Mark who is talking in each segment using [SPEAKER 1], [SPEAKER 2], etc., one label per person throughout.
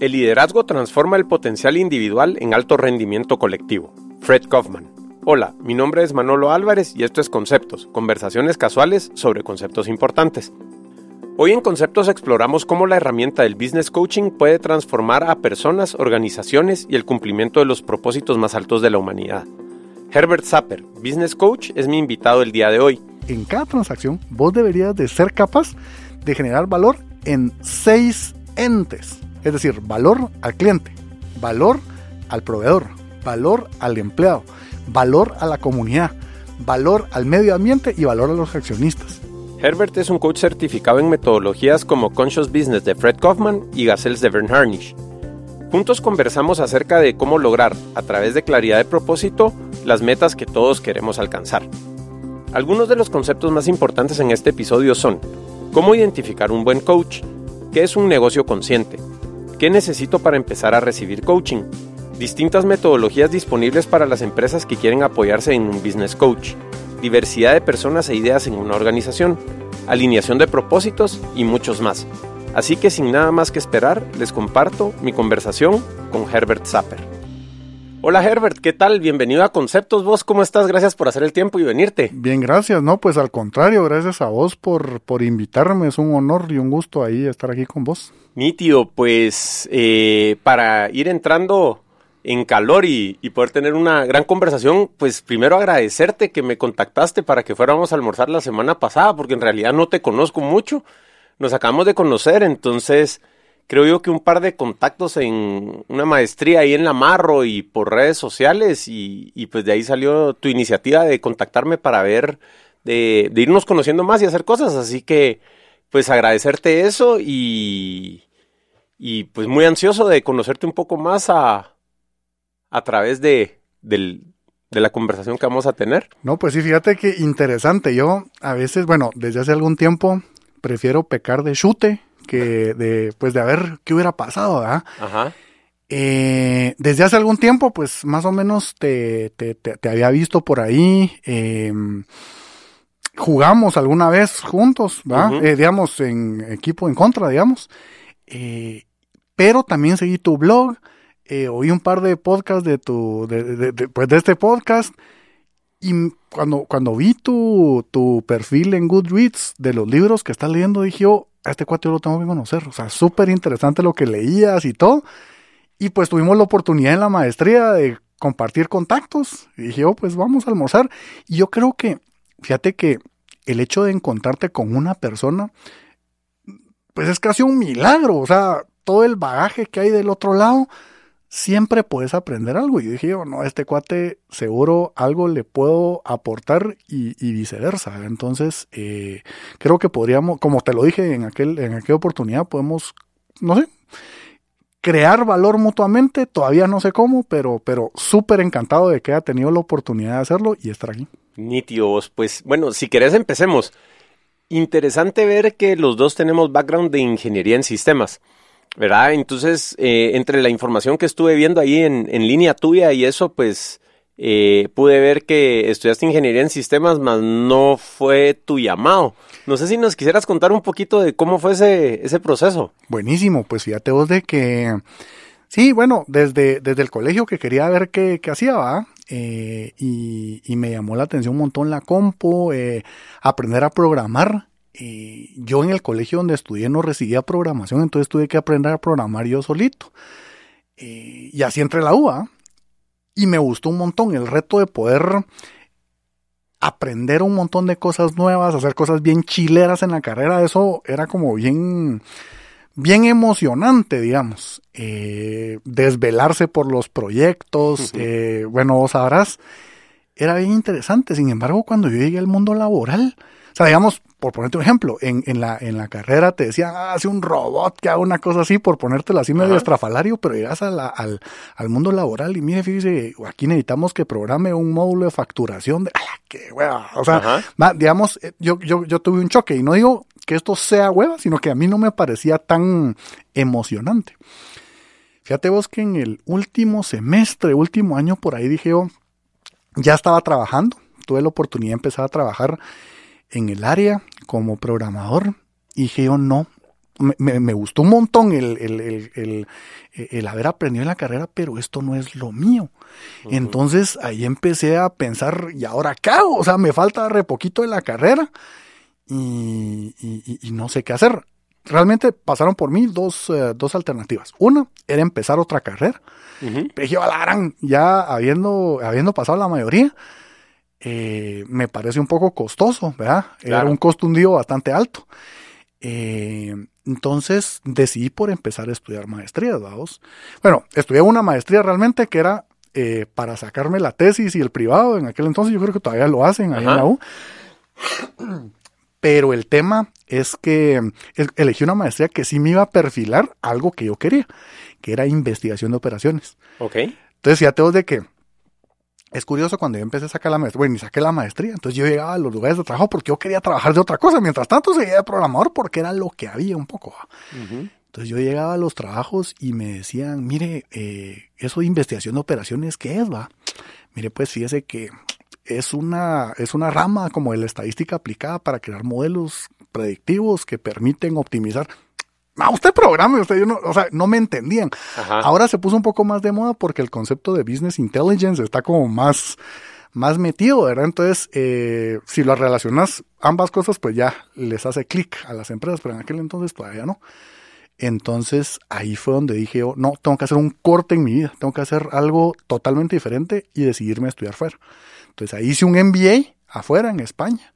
[SPEAKER 1] El liderazgo transforma el potencial individual en alto rendimiento colectivo. Fred Kaufman. Hola, mi nombre es Manolo Álvarez y esto es Conceptos, conversaciones casuales sobre conceptos importantes. Hoy en Conceptos exploramos cómo la herramienta del business coaching puede transformar a personas, organizaciones y el cumplimiento de los propósitos más altos de la humanidad. Herbert Zapper, business coach, es mi invitado el día de hoy.
[SPEAKER 2] En cada transacción, vos deberías de ser capaz de generar valor en seis entes es decir, valor al cliente, valor al proveedor, valor al empleado, valor a la comunidad, valor al medio ambiente y valor a los accionistas.
[SPEAKER 1] Herbert es un coach certificado en metodologías como Conscious Business de Fred Kaufman y Gazelles de Vern Harnish. Juntos conversamos acerca de cómo lograr, a través de claridad de propósito, las metas que todos queremos alcanzar. Algunos de los conceptos más importantes en este episodio son cómo identificar un buen coach, qué es un negocio consciente, ¿Qué necesito para empezar a recibir coaching? Distintas metodologías disponibles para las empresas que quieren apoyarse en un business coach. Diversidad de personas e ideas en una organización. Alineación de propósitos y muchos más. Así que sin nada más que esperar, les comparto mi conversación con Herbert Zapper. Hola Herbert, ¿qué tal? Bienvenido a Conceptos. ¿Vos cómo estás? Gracias por hacer el tiempo y venirte.
[SPEAKER 2] Bien, gracias. No, pues al contrario, gracias a vos por, por invitarme. Es un honor y un gusto ahí estar aquí con vos.
[SPEAKER 1] Mi tío, pues eh, para ir entrando en calor y, y, poder tener una gran conversación, pues primero agradecerte que me contactaste para que fuéramos a almorzar la semana pasada, porque en realidad no te conozco mucho. Nos acabamos de conocer, entonces creo yo que un par de contactos en una maestría ahí en la Marro y por redes sociales y, pues de ahí salió tu iniciativa de contactarme para ver, de, irnos conociendo más y hacer cosas, así que pues agradecerte eso y, y pues muy ansioso de conocerte un poco más a, a través de, de la conversación que vamos a tener.
[SPEAKER 2] No, pues sí, fíjate que interesante. Yo a veces, bueno, desde hace algún tiempo prefiero pecar de chute que de, pues de ver qué hubiera pasado, ¿verdad? Ajá. Eh, desde hace algún tiempo, pues más o menos te, te, te, había visto por ahí. Em, jugamos alguna vez juntos, ¿verdad? Eh, digamos, en equipo en contra, digamos. Eh, pero también seguí tu blog, oí un par de podcasts de tu, de, de, pues de este podcast. Y cuando, cuando vi tu, tu perfil en Goodreads de los libros que estás leyendo, dije yo, a este cuate yo lo tengo que conocer. O sea, súper interesante lo que leías y todo. Y pues tuvimos la oportunidad en la maestría de compartir contactos. Y dije, oh, pues vamos a almorzar. Y yo creo que, fíjate que el hecho de encontrarte con una persona, pues es casi un milagro. O sea, todo el bagaje que hay del otro lado siempre puedes aprender algo. Y dije, oh, no, este cuate seguro algo le puedo aportar y, viceversa. Entonces, eh, creo que podríamos, como te lo dije en, aquel, en aquella oportunidad, podemos, no sé, crear valor mutuamente. Todavía no sé cómo, pero, pero súper encantado de que haya tenido la oportunidad de hacerlo y estar aquí.
[SPEAKER 1] Nítidos, pues bueno, si querés empecemos. Interesante ver que los dos tenemos background de ingeniería en sistemas. ¿Verdad? Entonces, eh, entre la información que estuve viendo ahí en, línea tuya y eso, pues eh, pude ver que estudiaste ingeniería en sistemas, mas no fue tu llamado. No sé si nos quisieras contar un poquito de cómo fue ese, ese proceso.
[SPEAKER 2] Buenísimo, pues fíjate vos de que, sí, bueno, desde, desde el colegio que quería ver qué, qué hacía, ¿va? Eh, y, y, me llamó la atención un montón la compo, aprender a programar yo en el colegio donde estudié no recibía programación, entonces tuve que aprender a programar yo solito. y así entré la UA. Y me gustó un montón el reto de poder aprender un montón de cosas nuevas, hacer cosas bien chileras en la carrera. Eso era como bien, bien emocionante, digamos. Eh, desvelarse por los proyectos. Eh, bueno, vos sabrás, era bien interesante. Sin embargo, cuando yo llegué al mundo laboral, sea, digamos, por ponerte un ejemplo, en, en, la, en la carrera te decían, ah, hace un robot que haga una cosa así, por ponértelo así medio estrafalario, pero llegas a la, al, al, mundo laboral y mire, fíjese, aquí necesitamos que programe un módulo de facturación de, ¡ala, qué hueva! O sea, digamos, eh, yo, yo, yo tuve un choque y no digo que esto sea hueva, sino que a mí no me parecía tan emocionante. Fíjate vos que en el último semestre, último año por ahí dije yo, ya estaba trabajando, tuve la oportunidad de empezar a trabajar en el área como programador y dije yo no, me, gustó un montón el, haber aprendido en la carrera, pero esto no es lo mío. Entonces ahí empecé a pensar, ¿y ahora qué hago? O sea, me falta re poquito de la carrera y, no sé qué hacer. Realmente pasaron por mí dos, eh, dos alternativas. Una era empezar otra carrera. Pero dije, ya habiendo, habiendo pasado la mayoría, eh, me parece un poco costoso, ¿verdad? Era un costo un día bastante alto. Eh, entonces decidí por empezar a estudiar maestría, vamos. Bueno, estudié una maestría realmente que era eh, para sacarme la tesis y el privado. En aquel entonces yo creo que todavía lo hacen ahí en la U. Pero el tema es que elegí una maestría que sí me iba a perfilar algo que yo quería, que era investigación de operaciones.
[SPEAKER 1] Ok.
[SPEAKER 2] Entonces, fíjate vos de que es curioso cuando yo empecé a sacar la maestría, bueno, y saqué la maestría, entonces yo llegaba a los lugares de trabajo porque yo quería trabajar de otra cosa, mientras tanto seguía de programador porque era lo que había un poco. Entonces yo llegaba a los trabajos y me decían, mire, eh, eso de investigación de operaciones, ¿qué es, va? Mire, pues fíjese que es una, es una rama como de la estadística aplicada para crear modelos predictivos que permiten optimizar Ah, usted programe, usted, yo no, o sea, no me entendían. Ahora se puso un poco más de moda porque el concepto de business intelligence está como más, más metido, ¿verdad? Entonces, eh, si lo relacionas ambas cosas, pues ya les hace clic a las empresas, pero en aquel entonces todavía no. Entonces ahí fue donde dije yo, no, tengo que hacer un corte en mi vida, tengo que hacer algo totalmente diferente y decidirme a estudiar fuera. Entonces ahí hice un MBA afuera en España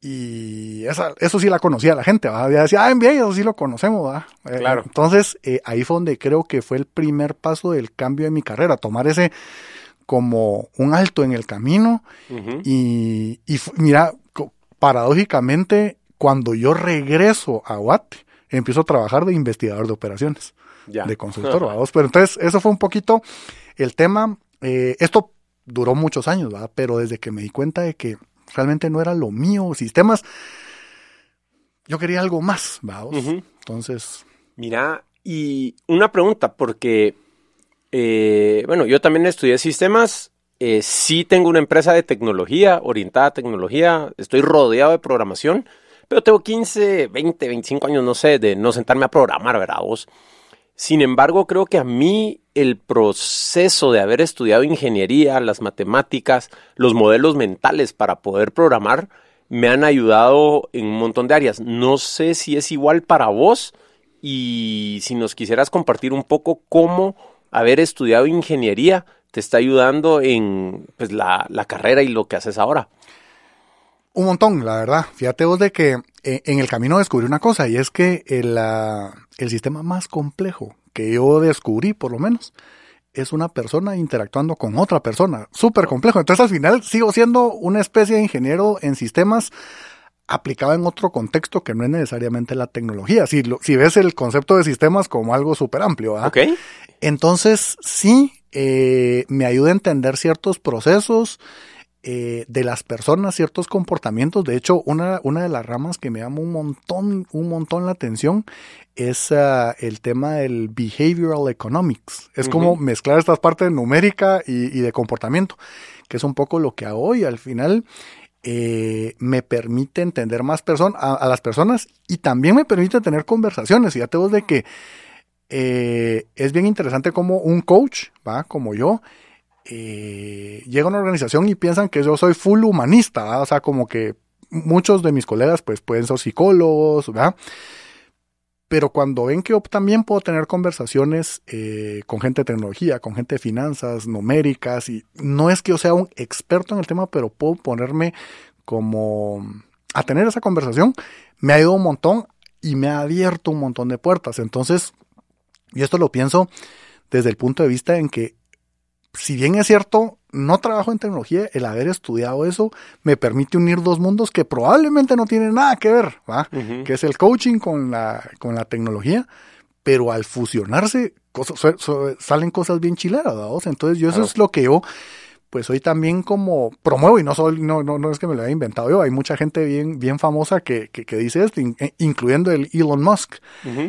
[SPEAKER 2] y esa, eso sí la conocía la gente, ¿va? Ya decía, ah, bien, eso sí lo conocemos, ¿va?
[SPEAKER 1] Eh, claro.
[SPEAKER 2] entonces, eh, ahí fue donde creo que fue el primer paso del cambio de mi carrera, tomar ese como un alto en el camino. y, y, mira, paradójicamente, cuando yo regreso a UAT, empiezo a trabajar de investigador de operaciones, de consultor, ¿va? Pero entonces, eso fue un poquito el tema. Eh, esto duró muchos años, ¿va? Pero desde que me di cuenta de que realmente no era lo mío, sistemas. Yo quería algo más, vamos. Entonces.
[SPEAKER 1] Mira, y una pregunta, porque, eh, bueno, yo también estudié sistemas. Eh, sí tengo una empresa de tecnología, orientada a tecnología. Estoy rodeado de programación, pero tengo 15, 20, 25 años, no sé, de no sentarme a programar, ¿verdad? Vos? Sin embargo, creo que a mí el proceso de haber estudiado ingeniería, las matemáticas, los modelos mentales para poder programar, me han ayudado en un montón de áreas. No sé si es igual para vos y si nos quisieras compartir un poco cómo haber estudiado ingeniería te está ayudando en pues, la, carrera y lo que haces ahora.
[SPEAKER 2] Un montón, la verdad. Fíjate vos de que en el camino descubrí una cosa y es que el, el sistema más complejo que yo descubrí, por lo menos, es una persona interactuando con otra persona. Súper complejo. Entonces al final sigo siendo una especie de ingeniero en sistemas aplicado en otro contexto que no es necesariamente la tecnología. Si, si ves el concepto de sistemas como algo súper amplio. Entonces sí eh, me ayuda a entender ciertos procesos eh, de las personas ciertos comportamientos. De hecho, una, una de las ramas que me llama un montón, un montón la atención es ah, el tema del behavioral economics. Es como mezclar estas partes numérica y, de comportamiento, que es un poco lo que hago hoy. Al final, eh, me permite entender más a, a, las personas y también me permite tener conversaciones. Y ya te vos de que eh, es bien interesante como un coach, ¿va? Como yo, eh, llega a una organización y piensan que yo soy full humanista, o sea, como que muchos de mis colegas pues pueden ser psicólogos, ¿verdad? Pero cuando ven que yo también puedo tener conversaciones eh, con gente de tecnología, con gente de finanzas, numéricas, y no es que yo sea un experto en el tema, pero puedo ponerme como a tener esa conversación, me ha ido un montón y me ha abierto un montón de puertas. Entonces, y esto lo pienso desde el punto de vista en que si bien es cierto, no trabajo en tecnología, el haber estudiado eso me permite unir dos mundos que probablemente no tienen nada que ver, ¿va? Que es el coaching con la, con la tecnología, pero al fusionarse salen cosas bien chileras, ¿va? Entonces yo eso es lo que yo pues hoy también como promuevo, y no, soy, no, no, no es que me lo haya inventado yo, hay mucha gente bien, bien famosa que, que, dice esto, eh, incluyendo el Elon Musk,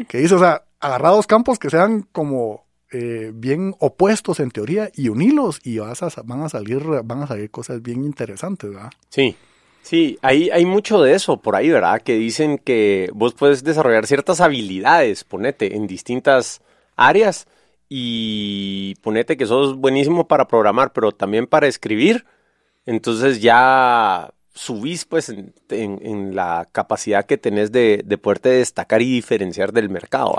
[SPEAKER 2] que dice, o sea, agarrados campos que sean como eh, bien opuestos en teoría y unilos y vas a, van a salir van a salir cosas bien interesantes, ¿verdad?
[SPEAKER 1] Sí. Sí, hay, hay mucho de eso por ahí, ¿verdad? Que dicen que vos puedes desarrollar ciertas habilidades, ponete, en distintas áreas y ponete que sos buenísimo para programar, pero también para escribir. Entonces ya subís pues en, la capacidad que tenés de, de, poderte destacar y diferenciar del mercado.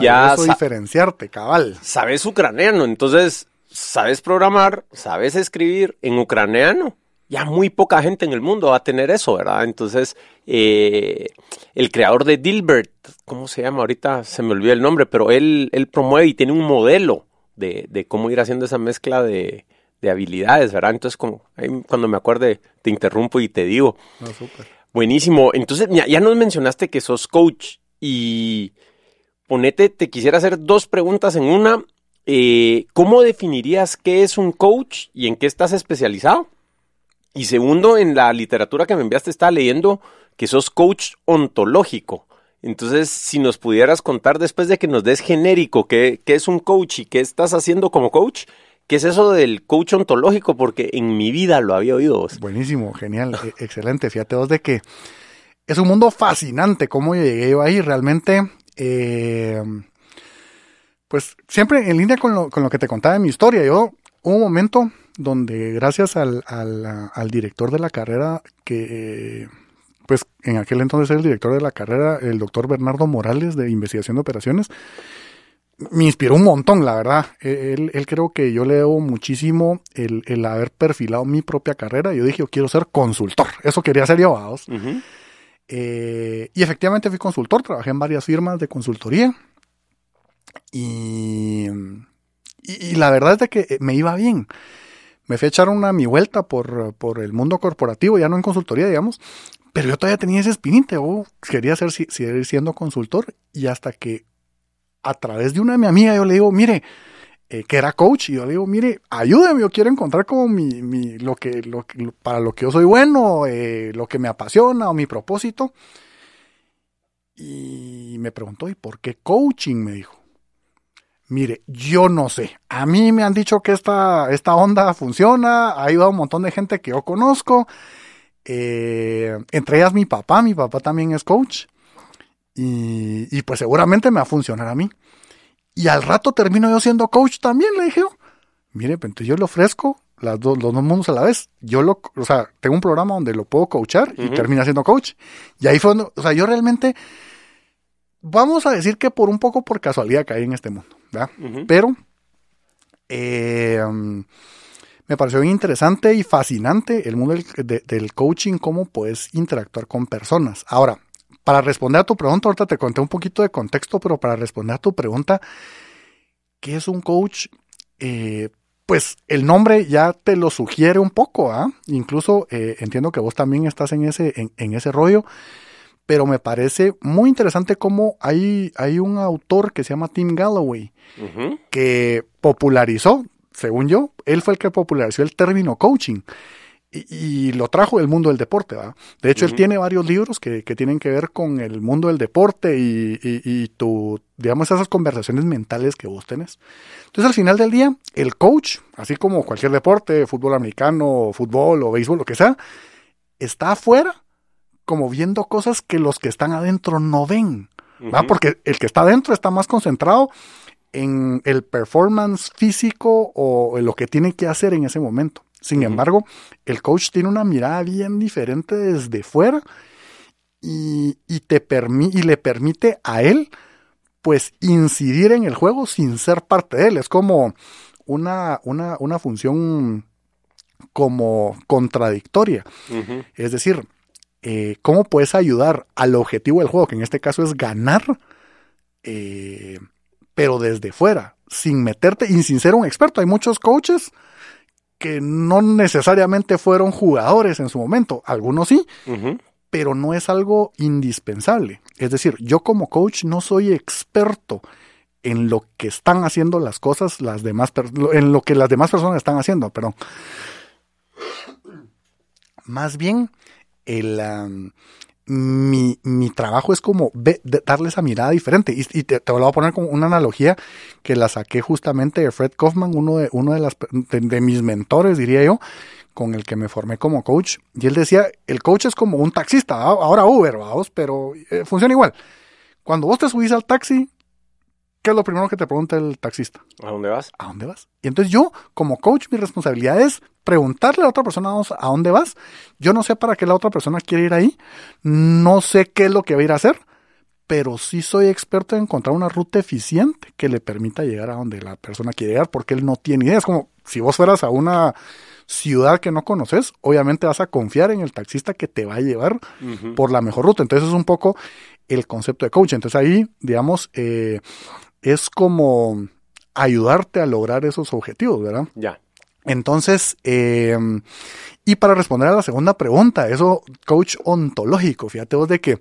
[SPEAKER 2] ya eso diferenciarte, cabal.
[SPEAKER 1] Sabes ucraniano, entonces sabes programar, sabes escribir en ucraniano ya muy poca gente en el mundo va a tener eso, ¿verdad? Entonces, eh, el creador de Dilbert, ¿cómo se llama? Ahorita se me olvidó el nombre, pero él, él promueve y tiene un modelo de, cómo ir haciendo esa mezcla de, habilidades, ¿verdad? Entonces, como, cuando me acuerde, te interrumpo y te digo. No, súper. Buenísimo. Entonces, ya, nos mencionaste que sos coach y ponete, te quisiera hacer dos preguntas en una. Eh, ¿Cómo definirías qué es un coach y en qué estás especializado? Y segundo, en la literatura que me enviaste está leyendo que sos coach ontológico. Entonces, si nos pudieras contar después de que nos des genérico qué, es un coach y qué estás haciendo como coach, ¿qué es eso del coach ontológico? Porque en mi vida lo había oído
[SPEAKER 2] Buenísimo, genial, e, excelente. Fíjate vos de que es un mundo fascinante cómo llegué yo ahí. Realmente, eh, pues siempre en línea con lo, con lo que te contaba de mi historia. Yo, hubo un momento donde gracias al, al, director de la carrera, que pues en aquel entonces era el director de la carrera, el doctor Bernardo Morales de Investigación de Operaciones, me inspiró un montón, la verdad. E, él, él creo que yo le debo muchísimo el, el, haber perfilado mi propia carrera. Yo dije, yo quiero ser consultor. Eso quería ser yo, vamos. Eh, y efectivamente fui consultor, trabajé en varias firmas de consultoría. Y, y, y la verdad es de que me iba bien me fui a echar una mi vuelta por, por el mundo corporativo, ya no en consultoría, digamos, pero yo todavía tenía ese espinite, oh, quería ser, seguir siendo consultor y hasta que a través de una de mi amiga yo le digo, mire, eh, que era coach, y yo le digo, mire, ayúdeme, yo quiero encontrar como mi, mi lo, que, lo para lo que yo soy bueno, eh, lo que me apasiona o mi propósito. Y me preguntó, ¿y por qué coaching? Me dijo. Mire, yo no sé. A mí me han dicho que esta, esta onda funciona. Ha ido a un montón de gente que yo conozco. Eh, entre ellas mi papá. Mi papá también es coach. Y, pues seguramente me va a funcionar a mí. Y al rato termino yo siendo coach también, le dije. Mire, pues entonces yo le ofrezco las dos, los dos mundos a la vez. Yo lo, o sea, tengo un programa donde lo puedo coachar y termina siendo coach. Y ahí fue donde, o sea, yo realmente, vamos a decir que por un poco por casualidad caí en este mundo. Pero eh, me pareció bien interesante y fascinante el mundo del, coaching, cómo puedes interactuar con personas. Ahora, para responder a tu pregunta, ahorita te conté un poquito de contexto, pero para responder a tu pregunta, ¿qué es un coach? Eh, pues el nombre ya te lo sugiere un poco, ¿ah? Incluso eh, entiendo que vos también estás en ese, en ese rollo pero me parece muy interesante cómo hay, hay un autor que se llama Tim Galloway, que popularizó, según yo, él fue el que popularizó el término coaching. Y, lo trajo del mundo del deporte, ¿va? De hecho, él tiene varios libros que, tienen que ver con el mundo del deporte y, y, tu, digamos, esas conversaciones mentales que vos tenés. Entonces, al final del día, el coach, así como cualquier deporte, fútbol americano, fútbol o béisbol, lo que sea, está afuera como viendo cosas que los que están adentro no ven. ¿va? Porque el que está adentro está más concentrado en el performance físico o en lo que tiene que hacer en ese momento. Sin embargo, el coach tiene una mirada bien diferente desde fuera y, te y le permite a él pues incidir en el juego sin ser parte de él. Es como una, una, una función como contradictoria. Es decir, eh, cómo puedes ayudar al objetivo del juego, que en este caso es ganar, eh, pero desde fuera, sin meterte y sin ser un experto. Hay muchos coaches que no necesariamente fueron jugadores en su momento, algunos sí, pero no es algo indispensable. Es decir, yo como coach no soy experto en lo que están haciendo las cosas, las demás, en lo que las demás personas están haciendo, perdón. Más bien, el, mi, mi, trabajo es como darle esa mirada diferente. Y, te, te, lo voy a poner con una analogía que la saqué justamente de Fred Kaufman, uno de, uno de, las, de, mis mentores, diría yo, con el que me formé como coach. Y él decía, el coach es como un taxista, ahora Uber, vamos, pero eh, funciona igual. Cuando vos te subís al taxi, ¿qué es lo primero que te pregunta el taxista?
[SPEAKER 1] ¿A dónde vas?
[SPEAKER 2] ¿A dónde vas? Y entonces yo, como coach, mi responsabilidad es preguntarle a la otra persona a dónde vas. Yo no sé para qué la otra persona quiere ir ahí. No sé qué es lo que va a ir a hacer pero sí soy experto en encontrar una ruta eficiente que le permita llegar a donde la persona quiere llegar, porque él no tiene idea. Es como si vos fueras a una ciudad que no conoces, obviamente vas a confiar en el taxista que te va a llevar por la mejor ruta. Entonces es un poco el concepto de coaching. Entonces ahí, digamos, eh, es como ayudarte a lograr esos objetivos, ¿verdad?
[SPEAKER 1] Ya.
[SPEAKER 2] Entonces, eh, y para responder a la segunda pregunta, eso, coach ontológico, fíjate vos de que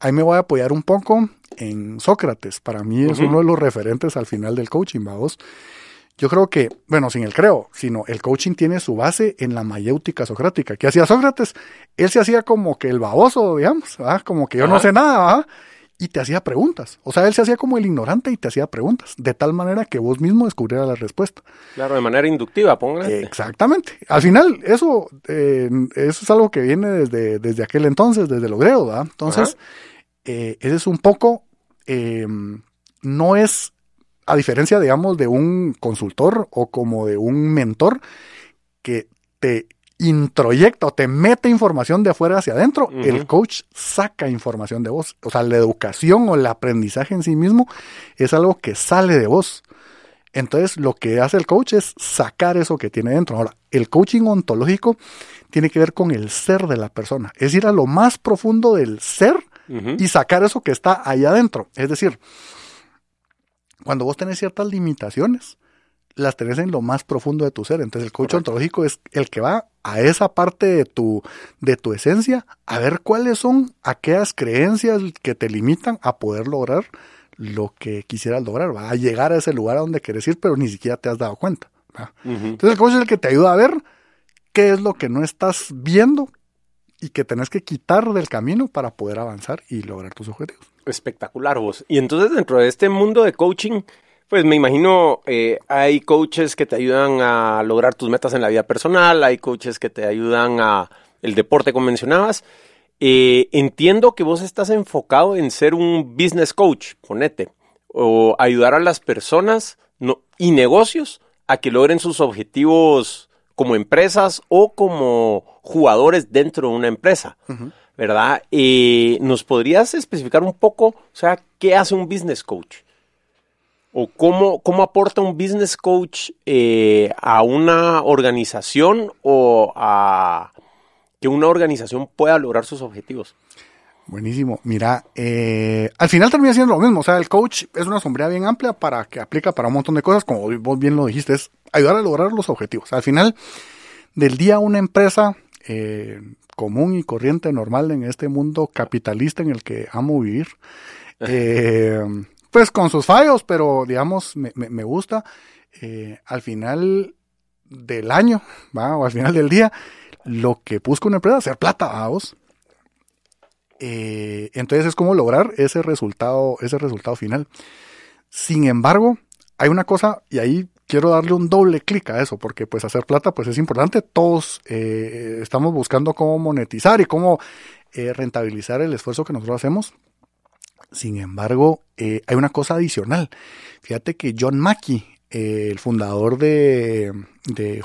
[SPEAKER 2] ahí me voy a apoyar un poco en Sócrates. Para mí es uno de los referentes al final del coaching, vamos. Yo creo que, bueno, sin el creo, sino el coaching tiene su base en la mayéutica socrática. ¿Qué hacía Sócrates? Él se hacía como que el baboso, digamos, como que yo no sé nada, y te hacía preguntas. O sea, él se hacía como el ignorante y te hacía preguntas, de tal manera que vos mismo descubrieras la respuesta.
[SPEAKER 1] Claro, de manera inductiva, póngale.
[SPEAKER 2] Exactamente. Al final, eso, eh, eso es algo que viene desde, desde aquel entonces, desde lo griego, ¿verdad? Entonces, eh, ese es un poco, eh, no es, a diferencia, digamos, de un consultor o como de un mentor que te introyecta o te mete información de afuera hacia adentro, el coach saca información de vos. O sea, la educación o el aprendizaje en sí mismo es algo que sale de vos. Entonces, lo que hace el coach es sacar eso que tiene dentro. Ahora, el coaching ontológico tiene que ver con el ser de la persona, es ir a lo más profundo del ser y sacar eso que está allá adentro. Es decir, cuando vos tenés ciertas limitaciones, las tenés en lo más profundo de tu ser. Entonces el coach ontológico es el que va a esa parte de tu, de tu esencia a ver cuáles son aquellas creencias que te limitan a poder lograr lo que quisieras lograr, va a llegar a ese lugar a donde quieres ir, pero ni siquiera te has dado cuenta. Entonces el coach es el que te ayuda a ver qué es lo que no estás viendo y que tenés que quitar del camino para poder avanzar y lograr tus objetivos.
[SPEAKER 1] Espectacular vos. Y entonces dentro de este mundo de coaching, pues me imagino eh, hay coaches que te ayudan a lograr tus metas en la vida personal, hay coaches que te ayudan a el deporte como mencionabas. Eh, entiendo que vos estás enfocado en ser un business coach, ponete, o ayudar a las personas y negocios a que logren sus objetivos como empresas o como jugadores dentro de una empresa, ¿verdad? Eh, ¿Nos podrías especificar un poco, o sea, qué hace un business coach? ¿O cómo, cómo aporta un business coach eh, a una organización o a que una organización pueda lograr sus objetivos?
[SPEAKER 2] Buenísimo. Mira, eh, al final termina siendo lo mismo. O sea, el coach es una sombría bien amplia para que aplica para un montón de cosas, como vos bien lo dijiste, es ayudar a lograr los objetivos. Al final del día, una empresa eh, común y corriente, normal en este mundo capitalista en el que amo vivir, eh, pues con sus fallos, pero digamos, me, me, gusta. al final del año, ¿va? o al final del día, lo que busca una empresa es hacer plata, vamos. Eh, entonces es como lograr ese resultado, ese resultado final. Sin embargo, hay una cosa, y ahí quiero darle un doble clic a eso, porque pues hacer plata pues es importante. Todos eh, estamos buscando cómo monetizar y cómo eh, rentabilizar el esfuerzo que nosotros hacemos. Sin embargo, hay una cosa adicional. Fíjate que John Mackey, el fundador de,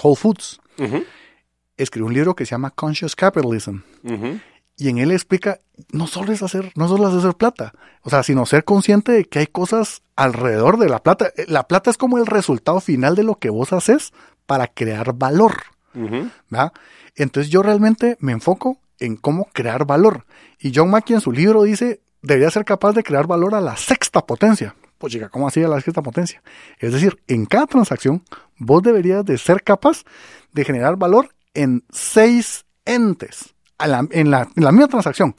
[SPEAKER 2] Whole Foods, escribió un libro que se llama Conscious Capitalism. Y en él explica, no solo es hacer, no solo es hacer plata, o sea, sino ser consciente de que hay cosas alrededor de la plata. Eh, la plata es como el resultado final de lo que vos haces para crear valor. Entonces yo realmente me enfoco en cómo crear valor. Y John Mackey en su libro dice, debería ser capaz de crear valor a la sexta potencia. Pues chica, ¿cómo así a la sexta potencia? Es decir, en cada transacción vos deberías de ser capaz de generar valor en seis entes en, la, misma transacción.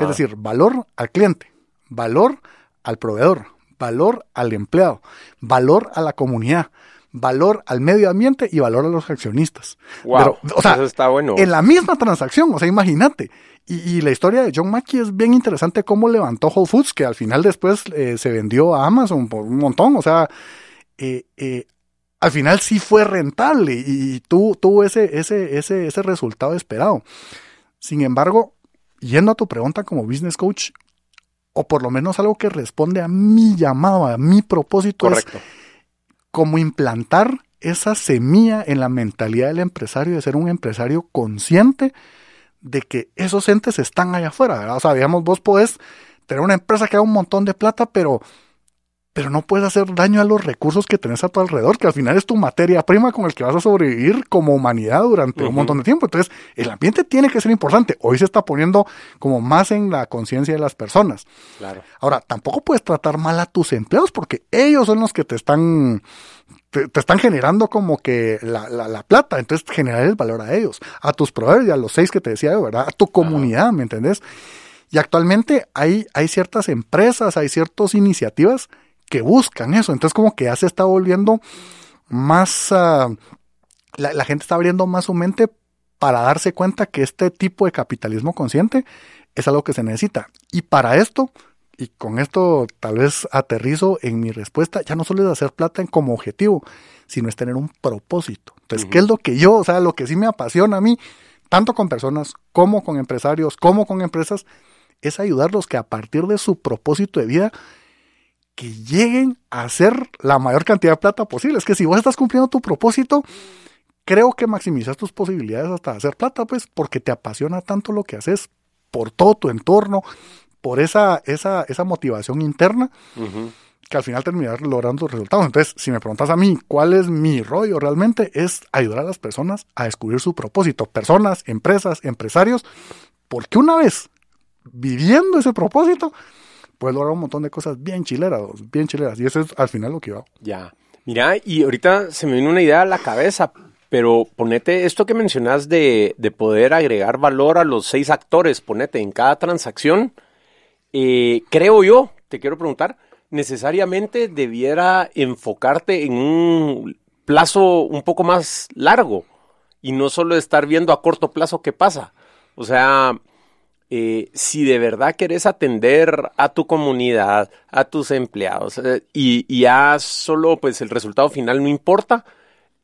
[SPEAKER 2] Es decir, valor al cliente, valor al proveedor, valor al empleado, valor a la comunidad, valor al medio ambiente y valor a los accionistas.
[SPEAKER 1] Wow, o sea, eso está bueno.
[SPEAKER 2] En la misma transacción, o sea, imagínate. Y, la historia de John Mackey es bien interesante cómo levantó Whole Foods, que al final después eh, se vendió a Amazon por un montón. O sea, eh, eh, al final sí fue rentable y tuvo ese, ese, ese, ese resultado esperado. Sin embargo, yendo a tu pregunta como business coach, o por lo menos algo que responde a mi llamado, a mi propósito, es como implantar esa semilla en la mentalidad del empresario de ser un empresario consciente de que esos entes están allá afuera. O sea, digamos, vos podés tener una empresa que haga un montón de plata, pero pero no puedes hacer daño a los recursos que tenés a tu alrededor, que al final es tu materia prima con el que vas a sobrevivir como humanidad durante un montón de tiempo. Entonces, el ambiente tiene que ser importante. Hoy se está poniendo como más en la conciencia de las personas. Claro. Ahora, tampoco puedes tratar mal a tus empleados porque ellos son los que te están te, están generando como que la, la, plata, entonces generar el valor a ellos, a tus proveedores a los seis que te decía yo, ¿verdad? A tu comunidad, ¿me entendés? Y actualmente hay, hay ciertas empresas, hay ciertas iniciativas que buscan eso. Entonces como que ya se está volviendo más... Ah, la, gente está abriendo más su mente para darse cuenta que este tipo de capitalismo consciente es algo que se necesita. Y para esto, y con esto tal vez aterrizo en mi respuesta, ya no solo es hacer plata como objetivo, sino es tener un propósito. Entonces, ¿qué es lo que yo, o sea, lo que sí me apasiona a mí, tanto con personas como con empresarios, como con empresas, es ayudarlos que a partir de su propósito de vida que lleguen a hacer la mayor cantidad de plata posible. Es que si vos estás cumpliendo tu propósito, creo que maximizas tus posibilidades hasta hacer plata, pues, porque te apasiona tanto lo que haces por todo tu entorno, por esa, esa, esa motivación interna, que al final terminas logrando resultados. Entonces, si me preguntas a mí cuál es mi rollo realmente, es ayudar a las personas a descubrir su propósito. Personas, empresas, empresarios, porque una vez viviendo ese propósito, puedes lograr un montón de cosas bien chileras, bien chileras. Y eso es al final lo que hago.
[SPEAKER 1] Ya. Mira, y ahorita se me viene una idea a la cabeza, pero ponete esto que mencionas de, poder agregar valor a los seis actores, ponete en cada transacción. Eh, creo yo, te quiero preguntar, necesariamente debiera enfocarte en un plazo un poco más largo y no solo estar viendo a corto plazo qué pasa. O sea, eh, si de verdad querés atender a tu comunidad, a tus empleados, eh, y, ya solo pues el resultado final no importa,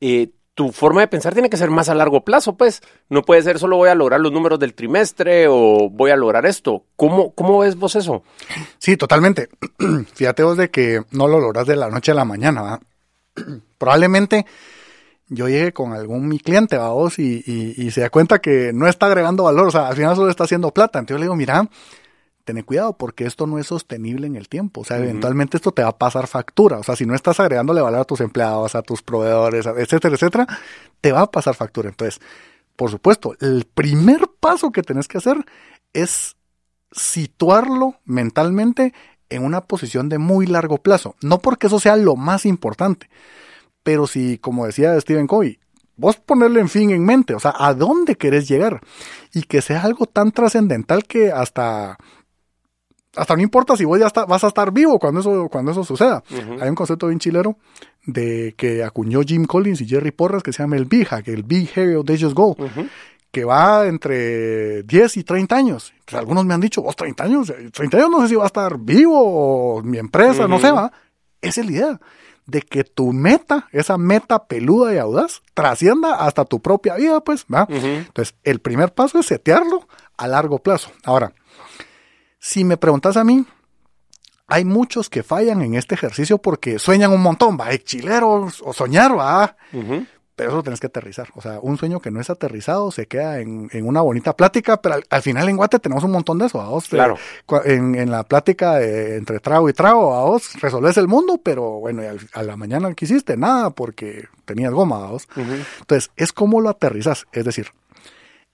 [SPEAKER 1] eh, tu forma de pensar tiene que ser más a largo plazo, pues. No puede ser solo voy a lograr los números del trimestre o voy a lograr esto. ¿Cómo, cómo ves vos eso?
[SPEAKER 2] Sí, totalmente. Fíjate vos de que no lo logras de la noche a la mañana, ¿va? Probablemente yo llegue con algún mi cliente, vos, y, y, se da cuenta que no está agregando valor, o sea, al final solo está haciendo plata. Entonces yo le digo, mira, ten cuidado porque esto no es sostenible en el tiempo. O sea, eventualmente esto te va a pasar factura. O sea, si no estás agregándole valor a tus empleados, a tus proveedores, etcétera, etcétera, te va a pasar factura. Entonces, por supuesto, el primer paso que tenés que hacer es situarlo mentalmente en una posición de muy largo plazo. No porque eso sea lo más importante, pero si, como decía Stephen Covey, vos ponerle en fin en mente, o sea, a dónde querés llegar y que sea algo tan trascendental que hasta hasta no importa si vos ya vas a estar vivo cuando eso cuando eso suceda. Hay un concepto bien chilero de que acuñó Jim Collins y Jerry Porras que se llama el BIHA, que el Big Hero Dangerous Goal, que va entre 10 y 30 años. algunos me han dicho, vos 30 años, 30 años no sé si va a estar vivo o mi empresa, no sé, va. Esa es la idea de que tu meta, esa meta peluda y audaz, trascienda hasta tu propia vida, pues, ¿va? Entonces, el primer paso es setearlo a largo plazo. Ahora, si me preguntas a mí, hay muchos que fallan en este ejercicio porque sueñan un montón, va, chileros o soñar, va. Pero eso lo tenés que aterrizar. O sea, un sueño que no es aterrizado se queda en, una bonita plática, pero al, final en Guate tenemos un montón de eso. ¿a vos? Claro. en, la plática entre trago y trago, a vos resolves el mundo, pero bueno, a la mañana que hiciste nada porque tenías goma, a vos. Entonces, es como lo aterrizas. Es decir,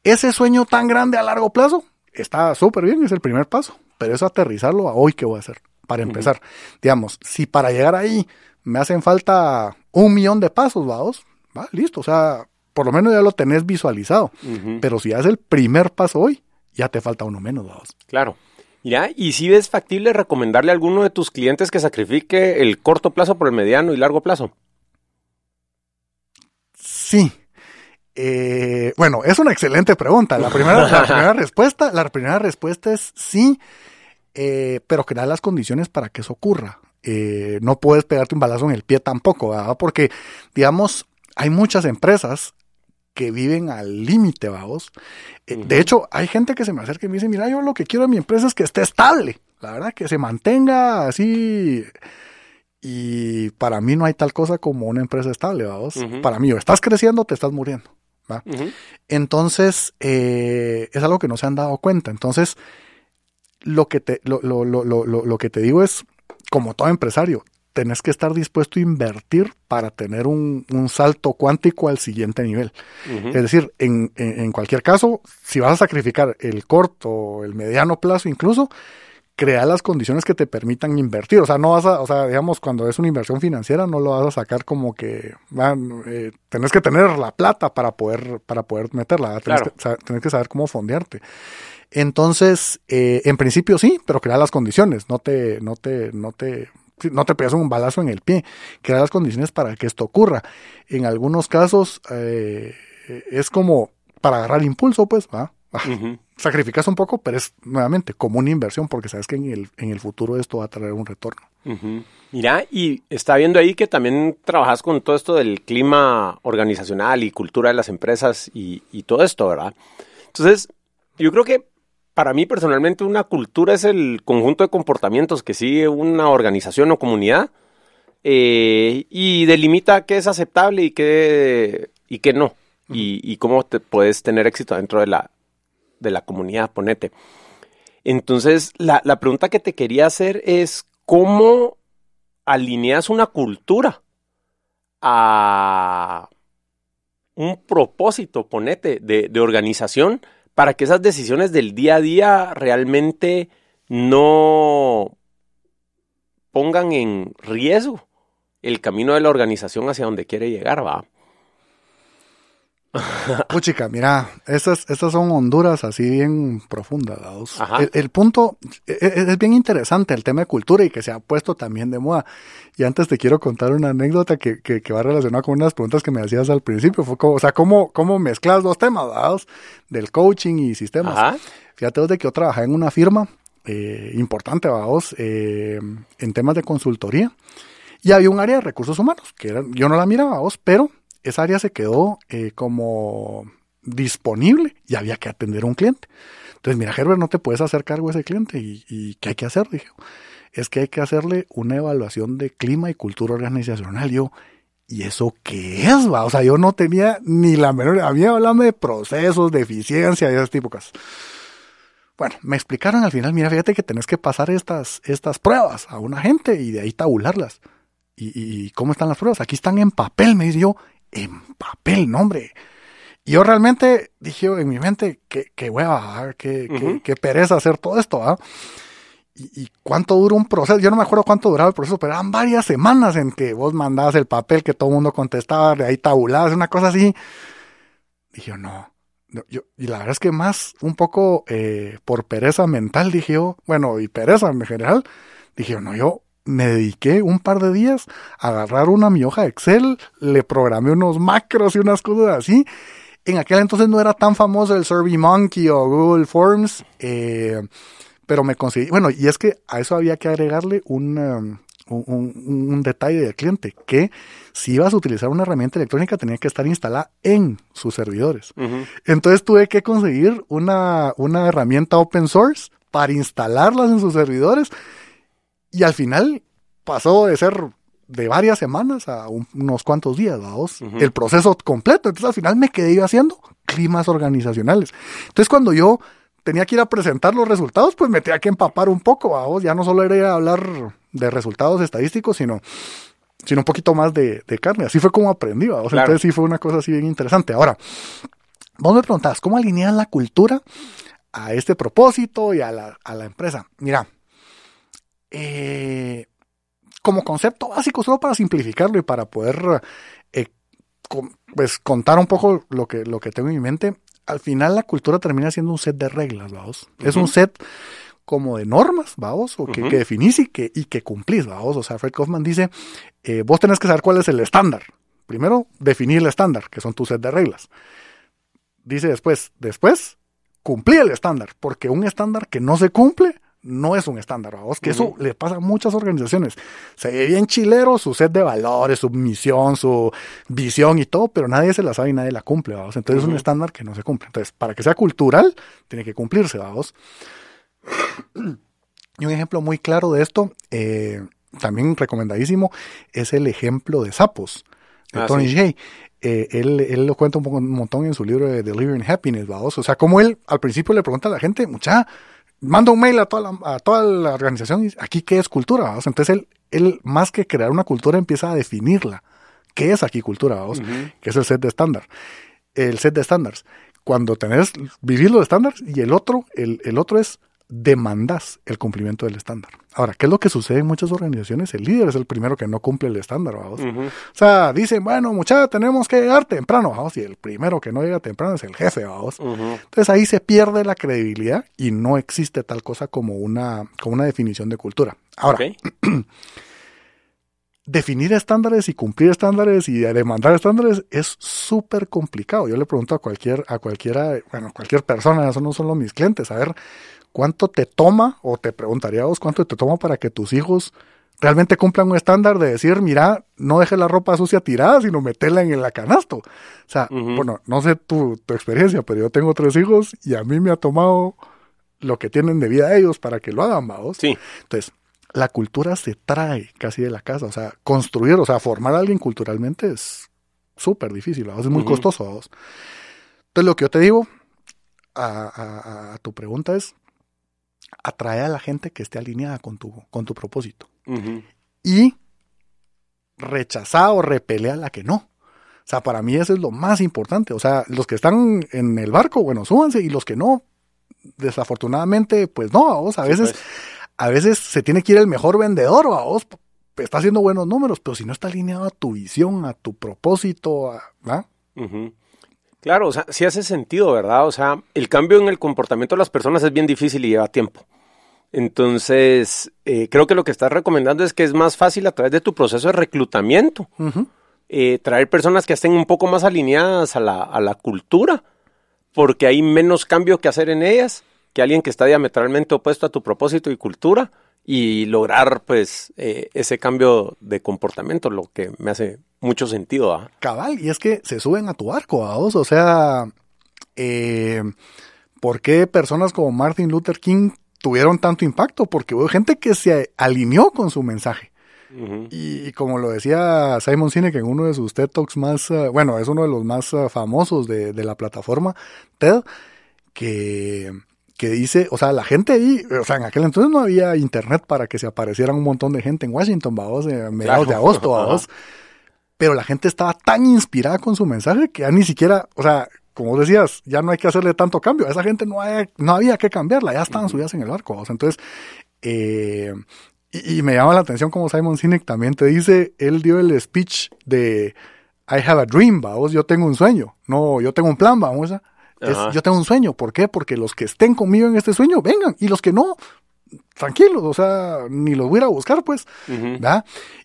[SPEAKER 2] ese sueño tan grande a largo plazo está súper bien, es el primer paso, pero eso aterrizarlo a hoy, ¿qué voy a hacer? Para empezar, digamos, si para llegar ahí me hacen falta un millón de pasos, vamos, va, listo, o sea, por lo menos ya lo tenés visualizado. Pero si haces el primer paso hoy, ya te falta uno menos, vamos.
[SPEAKER 1] Claro. Mira, ¿y si ves factible recomendarle a alguno de tus clientes que sacrifique el corto plazo por el mediano y largo plazo?
[SPEAKER 2] Sí. Eh, bueno, es una excelente pregunta. La primera, la primera respuesta, la primera respuesta es sí, eh, pero crear las condiciones para que eso ocurra. eh, no puedes pegarte un balazo en el pie tampoco, ¿verdad? Porque, digamos, hay muchas empresas que viven al límite, vamos. Eh, de hecho, hay gente que se me acerca y me dice, mira, yo lo que quiero de mi empresa es que esté estable, la verdad, que se mantenga así. Y para mí no hay tal cosa como una empresa estable, vamos. Para mí, o estás creciendo o te estás muriendo. ¿va? Entonces, eh, es algo que no se han dado cuenta. Entonces, lo que te, lo, lo, lo, lo que te digo es, como todo empresario, tenés que estar dispuesto a invertir para tener un, salto cuántico al siguiente nivel. Es decir, en, en, cualquier caso, si vas a sacrificar el corto, el mediano plazo incluso, crea las condiciones que te permitan invertir. O sea, no vas a, o sea, digamos, cuando es una inversión financiera, no lo vas a sacar como que van, eh, tenés que tener la plata para poder, para poder meterla. Tenés, que, que saber cómo fondearte. Entonces, eh, en principio sí, pero crea las condiciones, no te, no te, no te, no te pegas un balazo en el pie, crea las condiciones para que esto ocurra. En algunos casos eh, es como para agarrar impulso, pues, va. Sacrificas un poco, pero es nuevamente como una inversión porque sabes que en el, en el futuro esto va a traer un retorno.
[SPEAKER 1] Mira, y está viendo ahí que también trabajas con todo esto del clima organizacional y cultura de las empresas y, y todo esto, ¿verdad? Entonces, yo creo que para mí personalmente una cultura es el conjunto de comportamientos que sigue una organización o comunidad eh, y delimita qué es aceptable y qué, y qué no. y, cómo te puedes tener éxito dentro de la, de la comunidad, ponete. Entonces, la, la pregunta que te quería hacer es cómo alineas una cultura a un propósito, ponete, de, de organización para que esas decisiones del día a día realmente no pongan en riesgo el camino de la organización hacia donde quiere llegar, va.
[SPEAKER 2] Puchica, mira, estas, estas son Honduras así bien profundas. El, el, punto e, e, es, bien interesante, el tema de cultura y que se ha puesto también de moda. Y antes te quiero contar una anécdota que, que, que va relacionada con unas preguntas que me hacías al principio. Fue como, o sea, cómo, cómo mezclas dos temas, ¿verdad? Del coaching y sistemas. Fíjate de que yo trabajé en una firma eh, importante, vamos, eh, en temas de consultoría. Y había un área de recursos humanos, que era, yo no la miraba, vos, pero esa área se quedó eh, como disponible y había que atender a un cliente. Entonces, mira, Herbert, no te puedes hacer cargo de ese cliente. ¿Y, qué hay que hacer? Dije, es que hay que hacerle una evaluación de clima y cultura organizacional. Yo, ¿y eso qué es? Va? O sea, yo no tenía ni la menor... Había hablado de procesos, de eficiencia y esas tipo Bueno, me explicaron al final, mira, fíjate que tenés que pasar estas, estas pruebas a una gente y de ahí tabularlas. ¿Y, ¿Y, cómo están las pruebas? Aquí están en papel, me dice yo en papel, no hombre. Y yo realmente dije en mi mente, qué, qué hueva, qué, qué, pereza hacer todo esto, ¿ah? ¿Y, cuánto dura un proceso? Yo no me acuerdo cuánto duraba el proceso, pero eran varias semanas en que vos mandabas el papel que todo el mundo contestaba, de ahí tabulabas, una cosa así. Dije yo, no. Yo, y la verdad es que más un poco eh, por pereza mental, dije yo, bueno, y pereza en general, dije no, yo me dediqué un par de días a agarrar una mi hoja de Excel, le programé unos macros y unas cosas así. En aquel entonces no era tan famoso el SurveyMonkey o Google Forms, eh, pero me conseguí, bueno, y es que a eso había que agregarle un, um, un, detalle del cliente, que si ibas a utilizar una herramienta electrónica tenía que estar instalada en sus servidores. Entonces tuve que conseguir una, una herramienta open source para instalarlas en sus servidores y al final pasó de ser de varias semanas a unos cuantos días, vamos, el proceso completo. Entonces al final me quedé yo haciendo climas organizacionales. Entonces cuando yo tenía que ir a presentar los resultados, pues me tenía que empapar un poco, vamos, ya no solo era hablar de resultados estadísticos, sino, sino un poquito más de, carne. Así fue como aprendí, vamos. Entonces sí fue una cosa así bien interesante. Ahora, vos me preguntabas, ¿cómo alinear la cultura a este propósito y a la, a la empresa? Mira, eh, como concepto básico, solo para simplificarlo y para poder eh, pues contar un poco lo que, lo que tengo en mi mente, al final la cultura termina siendo un set de reglas, vamos. Es un set como de normas, vamos, o que, definís y que, y que cumplís, vamos. O sea, Fred Kaufman dice, eh, vos tenés que saber cuál es el estándar. Primero, definir el estándar, que son tu set de reglas. Dice después, después, cumplir el estándar, porque un estándar que no se cumple no es un estándar, vamos, que eso le pasa a muchas organizaciones. Se ve bien chilero su set de valores, su misión, su visión y todo, pero nadie se la sabe y nadie la cumple, vamos. Entonces es un estándar que no se cumple. Entonces, para que sea cultural, tiene que cumplirse, vamos. Y un ejemplo muy claro de esto, eh, también recomendadísimo, es el ejemplo de sapos, de ah, Tony J. Eh, él, él, lo cuenta un, montón en su libro de Delivering Happiness, vamos. O sea, como él al principio le pregunta a la gente, mucha, manda un mail a toda la, a toda la organización y aquí qué es cultura, vamos. Entonces él, él, más que crear una cultura, empieza a definirla. ¿Qué es aquí cultura, vamos? Que es el set de estándar. El set de estándares. Cuando tenés vivir los estándares y el otro, el, el otro es demandas el cumplimiento del estándar. Ahora, ¿qué es lo que sucede en muchas organizaciones? El líder es el primero que no cumple el estándar, vamos. O sea, dicen, bueno, muchachos, tenemos que llegar temprano, vamos, y el primero que no llega temprano es el jefe, vamos. Entonces ahí se pierde la credibilidad y no existe tal cosa como una, como una definición de cultura. Ahora, definir estándares y cumplir estándares y demandar estándares es súper complicado. Yo le pregunto a cualquier, a cualquiera, bueno, cualquier persona, eso no solo mis clientes, a ver, ¿cuánto te toma, o te preguntaría vos, cuánto te toma para que tus hijos realmente cumplan un estándar de decir, mira, no deje la ropa sucia tirada, sino meterla en el canasto? O sea, bueno, no sé tu, tu, experiencia, pero yo tengo tres hijos y a mí me ha tomado lo que tienen de vida ellos para que lo hagan, vamos.
[SPEAKER 1] Sí.
[SPEAKER 2] Entonces, la cultura se trae casi de la casa, o sea, construir, o sea, formar a alguien culturalmente es súper difícil, ¿vamos? es muy costoso. ¿vamos? Entonces, lo que yo te digo a, a tu pregunta es, atrae a la gente que esté alineada con tu, con tu propósito. Y rechazar o repeler a la que no. O sea, para mí eso es lo más importante. O sea, los que están en el barco, bueno, súbanse, y los que no, desafortunadamente, pues no, vos a veces, a veces se tiene que ir el mejor vendedor, vos está haciendo buenos números, pero si no está alineado a tu visión, a tu propósito, ¿verdad?
[SPEAKER 1] Claro, o sea, sí hace sentido, ¿verdad? O sea, el cambio en el comportamiento de las personas es bien difícil y lleva tiempo. Entonces, eh, creo que lo que estás recomendando es que es más fácil a través de tu proceso de reclutamiento, eh, traer personas que estén un poco más alineadas a la, a la cultura, porque hay menos cambio que hacer en ellas que alguien que está diametralmente opuesto a tu propósito y cultura y lograr pues eh, ese cambio de comportamiento, lo que me hace mucho sentido. ¿ah?
[SPEAKER 2] Cabal, y es que se suben a tu arco, vos, o sea, eh, ¿por qué personas como Martin Luther King tuvieron tanto impacto? Porque hubo gente que se alineó con su mensaje. y, como lo decía Simon Sinek en uno de sus TED Talks más, uh, bueno, es uno de los más uh, famosos de, de la plataforma TED, que que dice, o sea, la gente ahí, o sea, en aquel entonces no había internet para que se aparecieran un montón de gente en Washington, vamos, a mediados de agosto, vamos. Pero la gente estaba tan inspirada con su mensaje que ya ni siquiera, o sea, como decías, ya no hay que hacerle tanto cambio. A esa gente no, no había que cambiarla, ya estaban subidas en el barco. vamos. Entonces, eh, y, me llama la atención como Simon Sinek también te dice, él dio el speech de I have a dream, vamos, yo tengo un sueño. No, yo tengo un plan, vamos yo tengo un sueño. ¿Por qué? Porque los que estén conmigo en este sueño, vengan. Y los que no, tranquilos, o sea, ni los voy a buscar, pues.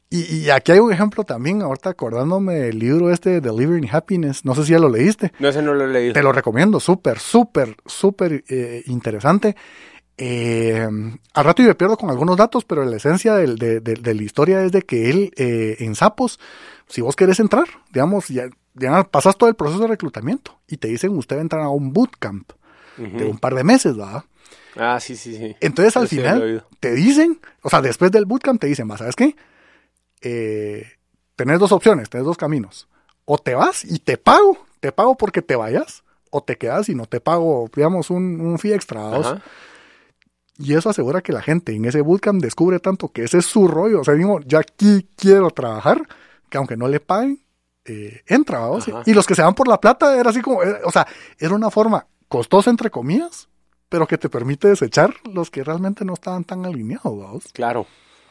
[SPEAKER 2] Y, aquí hay un ejemplo también, ahorita acordándome del libro este, Delivering Happiness. No sé si ya lo leíste.
[SPEAKER 1] No, ese no lo leído.
[SPEAKER 2] Te lo recomiendo, súper, súper, súper eh, interesante. Eh, al rato yo me pierdo con algunos datos, pero la esencia de, la historia es de que él eh, en Sapos, si vos querés entrar, digamos, ya ya pasas todo el proceso de reclutamiento y te dicen, usted va a entrar a un bootcamp de un par de meses, ¿verdad?
[SPEAKER 1] Ah, sí, sí, sí.
[SPEAKER 2] Entonces al final te dicen, o sea, después del bootcamp te dicen, ¿sabes qué? Eh, tenés dos opciones, tenés dos caminos. O te vas y te pago, te pago porque te vayas, o te quedas y no te pago, digamos, un, un fee extra. Y eso asegura que la gente en ese bootcamp descubre tanto que ese es su rollo. O sea, digo, yo aquí quiero trabajar, que aunque no le paguen, eh, entra, vamos. Y los que se van por la plata era así como, o sea, era una forma costosa entre comillas, pero que te permite desechar los que realmente no estaban tan alineados, vamos.
[SPEAKER 1] Claro.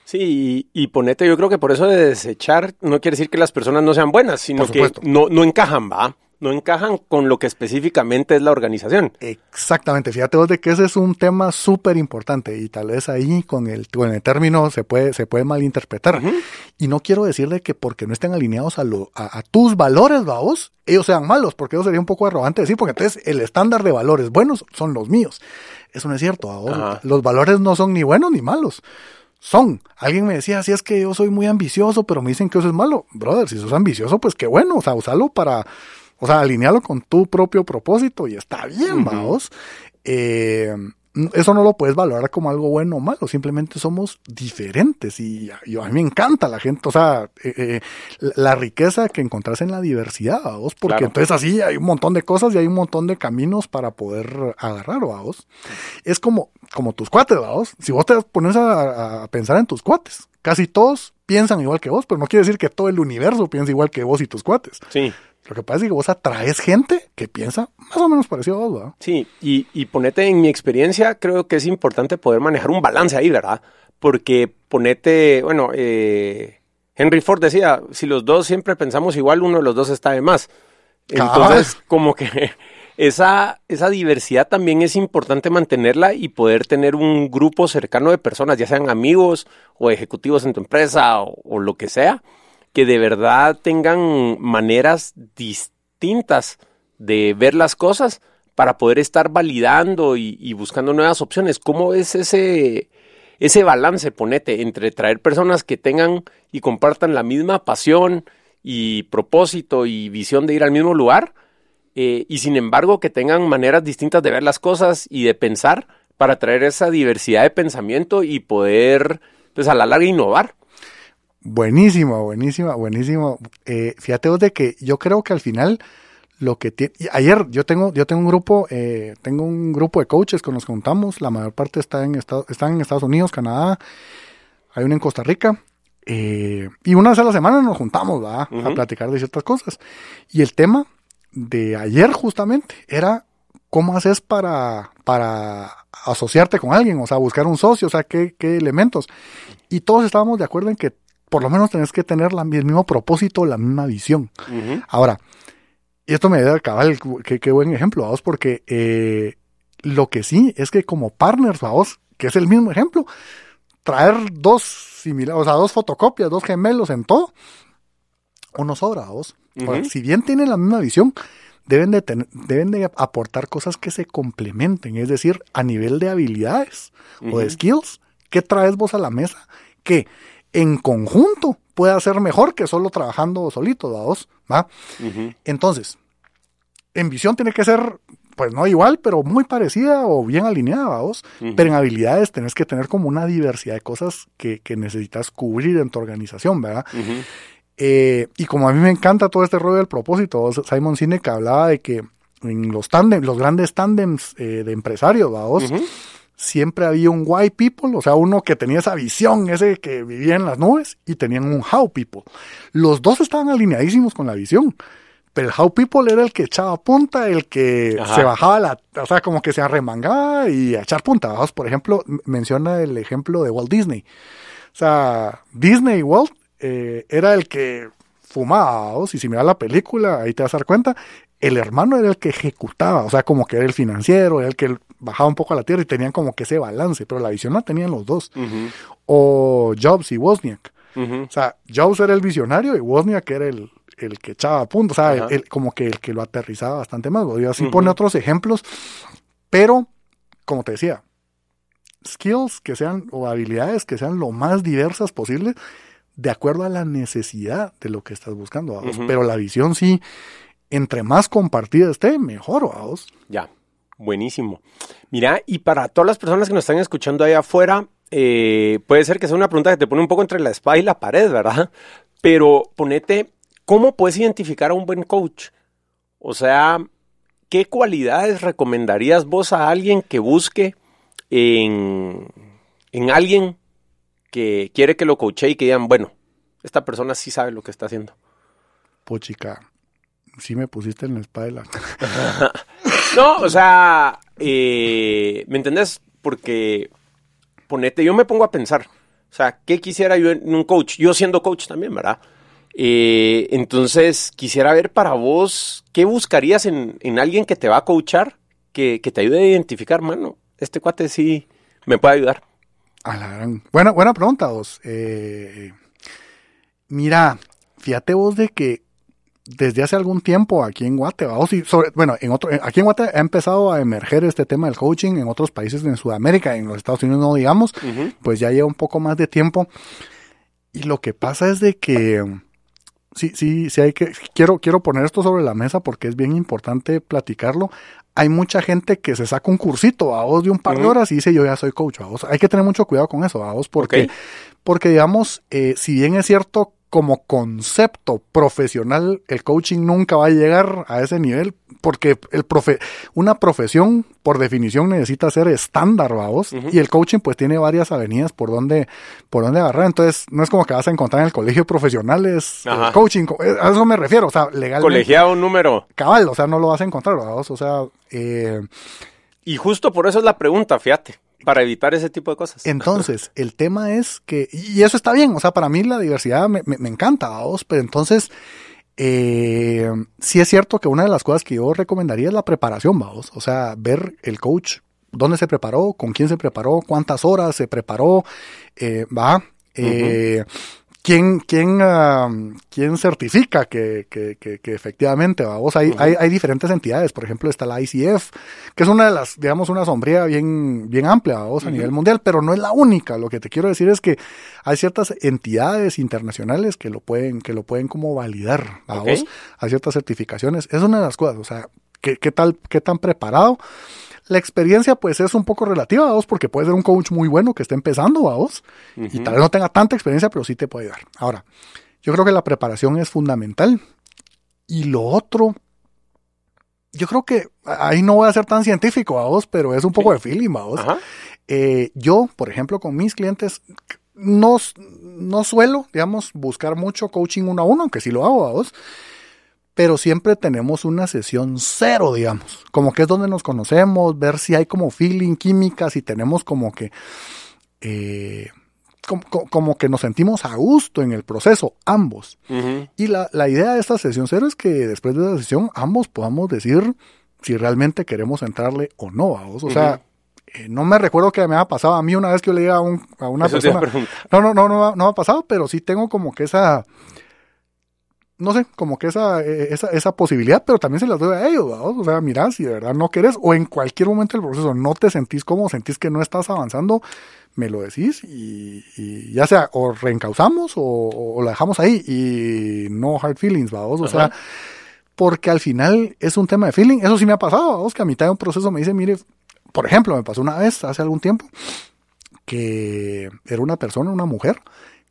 [SPEAKER 1] Sí, y, ponete, yo creo que por eso de desechar no quiere decir que las personas no sean buenas, sino que no, no encajan, va. no encajan con lo que específicamente es la organización.
[SPEAKER 2] Exactamente, fíjate vos de que ese es un tema súper importante y tal vez ahí con el, con el término se puede, se puede malinterpretar. Y no quiero decirle que porque no estén alineados a, lo, a, tus valores, vos, ellos sean malos, porque eso sería un poco arrogante decir, porque entonces el estándar de valores buenos son los míos. Eso no es cierto, los valores no son ni buenos ni malos son. Alguien me decía, si es que yo soy muy ambicioso, pero me dicen que eso es malo. Brother, si sos ambicioso, pues qué bueno, o sea, usalo para o sea, alinearlo con tu propio propósito y está bien, vamos. Eh, eso no lo puedes valorar como algo bueno o malo, simplemente somos diferentes y, a mí me encanta la gente, o sea, eh, eh, la riqueza que encontrás en la diversidad, vos, porque entonces así hay un montón de cosas y hay un montón de caminos para poder agarrar, vos. Es como, como tus cuates, vos. Si vos te pones a, a pensar en tus cuates, casi todos piensan igual que vos, pero no quiere decir que todo el universo piensa igual que vos y tus cuates.
[SPEAKER 1] Sí.
[SPEAKER 2] Lo que pasa es que vos atraes gente que piensa más o menos parecido a vos, ¿verdad?
[SPEAKER 1] Sí, y, y ponete en mi experiencia, creo que es importante poder manejar un balance ahí, ¿verdad? Porque ponete, bueno, eh, Henry Ford decía, si los dos siempre pensamos igual, uno de los dos está de más. Entonces, como que esa, esa diversidad también es importante mantenerla y poder tener un grupo cercano de personas, ya sean amigos o ejecutivos en tu empresa o lo que sea, que de verdad tengan maneras distintas de ver las cosas para poder estar validando y, buscando nuevas opciones. ¿Cómo es ese, ese balance, ponete, entre traer personas que tengan y compartan la misma pasión y propósito y visión de ir al mismo lugar? Eh, y sin embargo que tengan maneras distintas de ver las cosas y de pensar para traer esa diversidad de pensamiento y poder, pues a la larga, innovar.
[SPEAKER 2] Buenísimo, buenísimo, buenísimo. Eh, fíjate vos de que yo creo que al final lo que tiene... Ayer yo tengo, yo tengo un grupo, eh, tengo un grupo de coaches con los que juntamos, la mayor parte está en Estados, están en Estados Unidos, Canadá, hay uno en Costa Rica, eh, y una vez a la semana nos juntamos a platicar de ciertas cosas. Y el tema de ayer justamente era cómo haces para, para asociarte con alguien, o sea, buscar un socio, o sea, qué, qué elementos. Y todos estábamos de acuerdo en que por lo menos tenés que tener el mismo propósito, la misma visión. Ahora, y esto me da cabal, qué, buen ejemplo, vamos, porque eh, lo que sí es que como partners, vamos, que es el mismo ejemplo, traer dos similares, o sea, dos fotocopias, dos gemelos en todo, uno sobra, vamos. si bien tienen la misma visión, deben de, deben de aportar cosas que se complementen, es decir, a nivel de habilidades o de skills, ¿qué traes vos a la mesa? Que en conjunto puede ser mejor que solo trabajando solito, ¿va? ¿va? Entonces, en visión tiene que ser, pues no igual, pero muy parecida o bien alineada, ¿vos? Pero en habilidades tenés que tener como una diversidad de cosas que, necesitas cubrir en tu organización, ¿verdad? Eh, y como a mí me encanta todo este rollo del propósito, Simon Sinek hablaba de que en los tándems, los grandes tándems eh, de empresarios, ¿vos? Siempre había un why people, o sea, uno que tenía esa visión, ese que vivía en las nubes, y tenían un how people. Los dos estaban alineadísimos con la visión, pero el how people era el que echaba punta, el que se bajaba la, o sea, como que se arremangaba y a echar punta. Por ejemplo, menciona el ejemplo de Walt Disney. O sea, Disney Walt eh, era el que fumaba, y si miras la película, ahí te vas a dar cuenta, el hermano era el que ejecutaba, o sea, como que era el financiero, era el que bajaba un poco a la tierra y tenían como que ese balance, pero la visión la tenían los dos. O Jobs y Wozniak. O sea, Jobs era el visionario y Wozniak era el, el que echaba a punto, o sea, como que el que lo aterrizaba bastante más. Y así pone otros ejemplos, pero, como te decía, skills que sean o habilidades que sean lo más diversas posibles de acuerdo a la necesidad de lo que estás buscando. Pero la visión sí, entre más compartida esté, mejor, vamos.
[SPEAKER 1] Ya. Buenísimo. Mira, y para todas las personas que nos están escuchando ahí afuera, eh, puede ser que sea una pregunta que te pone un poco entre la espada y la pared, ¿verdad? Pero ponete, ¿cómo puedes identificar a un buen coach? O sea, ¿qué cualidades recomendarías vos a alguien que busque en, en alguien que quiere que lo coache y que digan, bueno, esta persona sí sabe lo que está haciendo?
[SPEAKER 2] Pochica, sí me pusiste en la espalda.
[SPEAKER 1] no, o sea, eh, ¿me entendés? Porque, ponete, yo me pongo a pensar, o sea, ¿qué quisiera yo en un coach? Yo siendo coach también, ¿verdad? Eh, entonces, quisiera ver para vos, ¿qué buscarías en, alguien que te va a coachar, que, te ayude a identificar, mano? Este cuate sí me puede ayudar.
[SPEAKER 2] Buena, buena pregunta, vos. Eh, mira, fíjate vos de que desde hace algún tiempo aquí en Guate, bueno, en otro, aquí en Guate ha empezado a emerger este tema del coaching en otros países en Sudamérica, en los Estados Unidos no digamos, pues ya lleva un poco más de tiempo. Y lo que pasa es de que sí, sí, sí hay que, quiero, quiero poner esto sobre la mesa porque es bien importante platicarlo. Hay mucha gente que se saca un cursito a vos de un par de horas y dice yo ya soy coach. A vos. Hay que tener mucho cuidado con eso, a vos, porque, porque digamos, eh, si bien es cierto como concepto profesional, el coaching nunca va a llegar a ese nivel porque el profe una profesión por definición necesita ser estándar, vamos, y el coaching pues tiene varias avenidas por donde por donde agarrar, entonces no es como que vas a encontrar en el colegio profesionales coaching, eh, a eso me refiero, o sea, legalmente.
[SPEAKER 1] Colegiado número.
[SPEAKER 2] Cabal, o sea, no lo vas a encontrar, vamos, o sea, eh,
[SPEAKER 1] y justo por eso es la pregunta, fíjate. Para evitar ese tipo de cosas.
[SPEAKER 2] Entonces, el tema es que, y eso está bien, o sea, para mí la diversidad me, me, encanta, vos, pero entonces, eh, sí es cierto que una de las cosas que yo recomendaría es la preparación, vamos, o sea, ver el coach, dónde se preparó, con quién se preparó, cuántas horas se preparó, eh, va, eh, ¿quién, quién, ah, quién certifica que, que, que, efectivamente, vamos, hay, hay, hay, diferentes entidades, por ejemplo está la ICF, que es una de las, digamos, una sombría bien, bien amplia, vamos, a nivel mundial, pero no es la única, lo que te quiero decir es que hay ciertas entidades internacionales que lo pueden, que lo pueden como validar, vamos, hay ciertas certificaciones, es una de las cosas, o sea, ¿qué, qué tal, qué tan preparado? La experiencia pues es un poco relativa, vos, porque puede ser un coach muy bueno que esté empezando, a vos, y tal vez no tenga tanta experiencia, pero sí te puede ayudar. Ahora, yo creo que la preparación es fundamental. Y lo otro, yo creo que ahí no voy a ser tan científico, a vos, pero es un poco de feeling, a vos. Eh, yo, por ejemplo, con mis clientes, no, no suelo, digamos, buscar mucho coaching uno a uno, aunque sí lo hago a vos pero siempre tenemos una sesión cero, digamos, como que es donde nos conocemos, ver si hay como feeling, química, si tenemos como que, eh, como, que nos sentimos a gusto en el proceso, ambos. Y la, idea de esta sesión cero es que después de la sesión ambos podamos decir si realmente queremos entrarle o no a vos. O sea, eh, no me recuerdo que me ha pasado a mí una vez que yo le diga a, a una persona. No, no, no, no, no me ha pasado, pero sí tengo como que esa no sé, como que esa, eh, esa, esa posibilidad, pero también se las doy a ellos, ¿no? O sea, mira, si de verdad no querés, o en cualquier momento del proceso no te sentís como sentís que no estás avanzando, me lo decís y, ya sea, o reencauzamos o, o, la dejamos ahí y no hard feelings, vamos, o sea, porque al final es un tema de feeling, eso sí me ha pasado, vamos, que a mitad de un proceso me dice, mire, por ejemplo, me pasó una vez, hace algún tiempo, que era una persona, una mujer,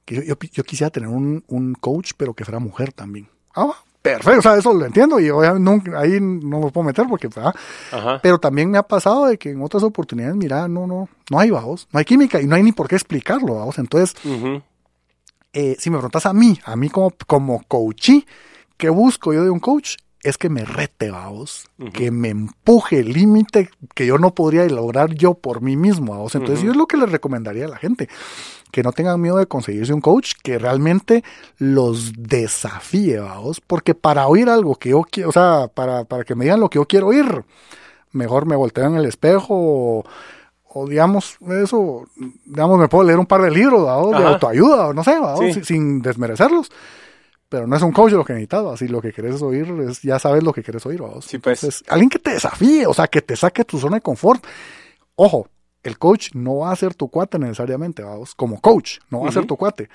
[SPEAKER 2] que yo, yo, quisiera tener un, un, coach, pero que fuera mujer también. Ah, perfecto, o sea, eso lo entiendo y nunca, ahí no me puedo meter porque, pero también me ha pasado de que en otras oportunidades, mira, no, no, no hay bajos, no hay química y no hay ni por qué explicarlo, vamos. Entonces, eh, si me preguntas a mí, a mí como, como coachí, ¿qué busco yo de un coach? es que me rete, vamos, que me empuje el límite que yo no podría lograr yo por mí mismo, vamos. Entonces, yo es lo que les recomendaría a la gente, que no tengan miedo de conseguirse un coach que realmente los desafíe, vamos, porque para oír algo que yo quiero, o sea, para, para que me digan lo que yo quiero oír, mejor me volteo en el espejo o, digamos, eso, digamos, me puedo leer un par de libros, ¿vamos? de autoayuda, o no sé, ¿vamos? sin desmerecerlos pero no es un coach lo que necesitas, así lo que quieres oír es, ya sabes lo que quieres oír, ¿vos?
[SPEAKER 1] Sí, pues.
[SPEAKER 2] alguien que te desafíe, o sea, que te saque tu zona de confort. Ojo, el coach no va a ser tu cuate necesariamente, vamos, como coach, no va a ser tu cuate.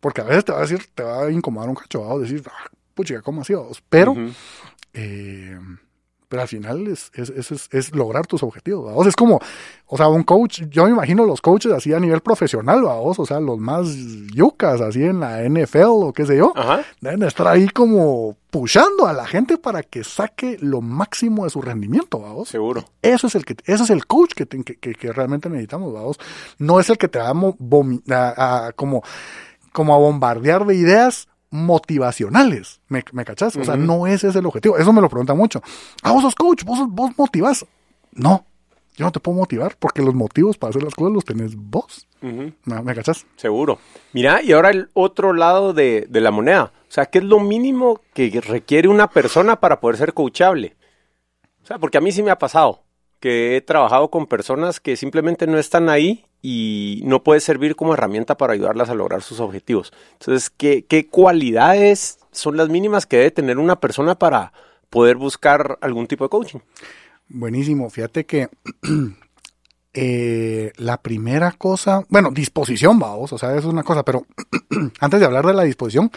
[SPEAKER 2] Porque a veces te va a decir, te va a incomodar un cacho, vamos, decir, ah, pucha, ¿cómo así, vamos? Pero, eh, pero al final es, es, es, es lograr tus objetivos, ¿vamos? Es como, o sea, un coach, yo me imagino los coaches así a nivel profesional, ¿vamos? O sea, los más yucas, así en la NFL o qué sé yo, deben estar ahí como pushando a la gente para que saque lo máximo de su rendimiento, ¿vamos?
[SPEAKER 1] Seguro.
[SPEAKER 2] Eso es el que, eso es el coach que, que, que, realmente necesitamos, ¿vamos? No es el que te va a, como, como a bombardear de ideas motivacionales. ¿Me, me cachás? O sea, no ese es el objetivo. Eso me lo preguntan mucho. Ah, vos sos coach, vos, vos motivás. No, yo no te puedo motivar porque los motivos para hacer las cosas los tenés vos. ¿Me, cachas?
[SPEAKER 1] Seguro. Mira, y ahora el otro lado de, de, la moneda. O sea, ¿qué es lo mínimo que requiere una persona para poder ser coachable? O sea, porque a mí sí me ha pasado que he trabajado con personas que simplemente no están ahí y no puede servir como herramienta para ayudarlas a lograr sus objetivos. Entonces, ¿qué, qué cualidades son las mínimas que debe tener una persona para poder buscar algún tipo de coaching?
[SPEAKER 2] Buenísimo. Fíjate que eh, la primera cosa, bueno, disposición, vamos, o sea, eso es una cosa, pero antes de hablar de la disposición,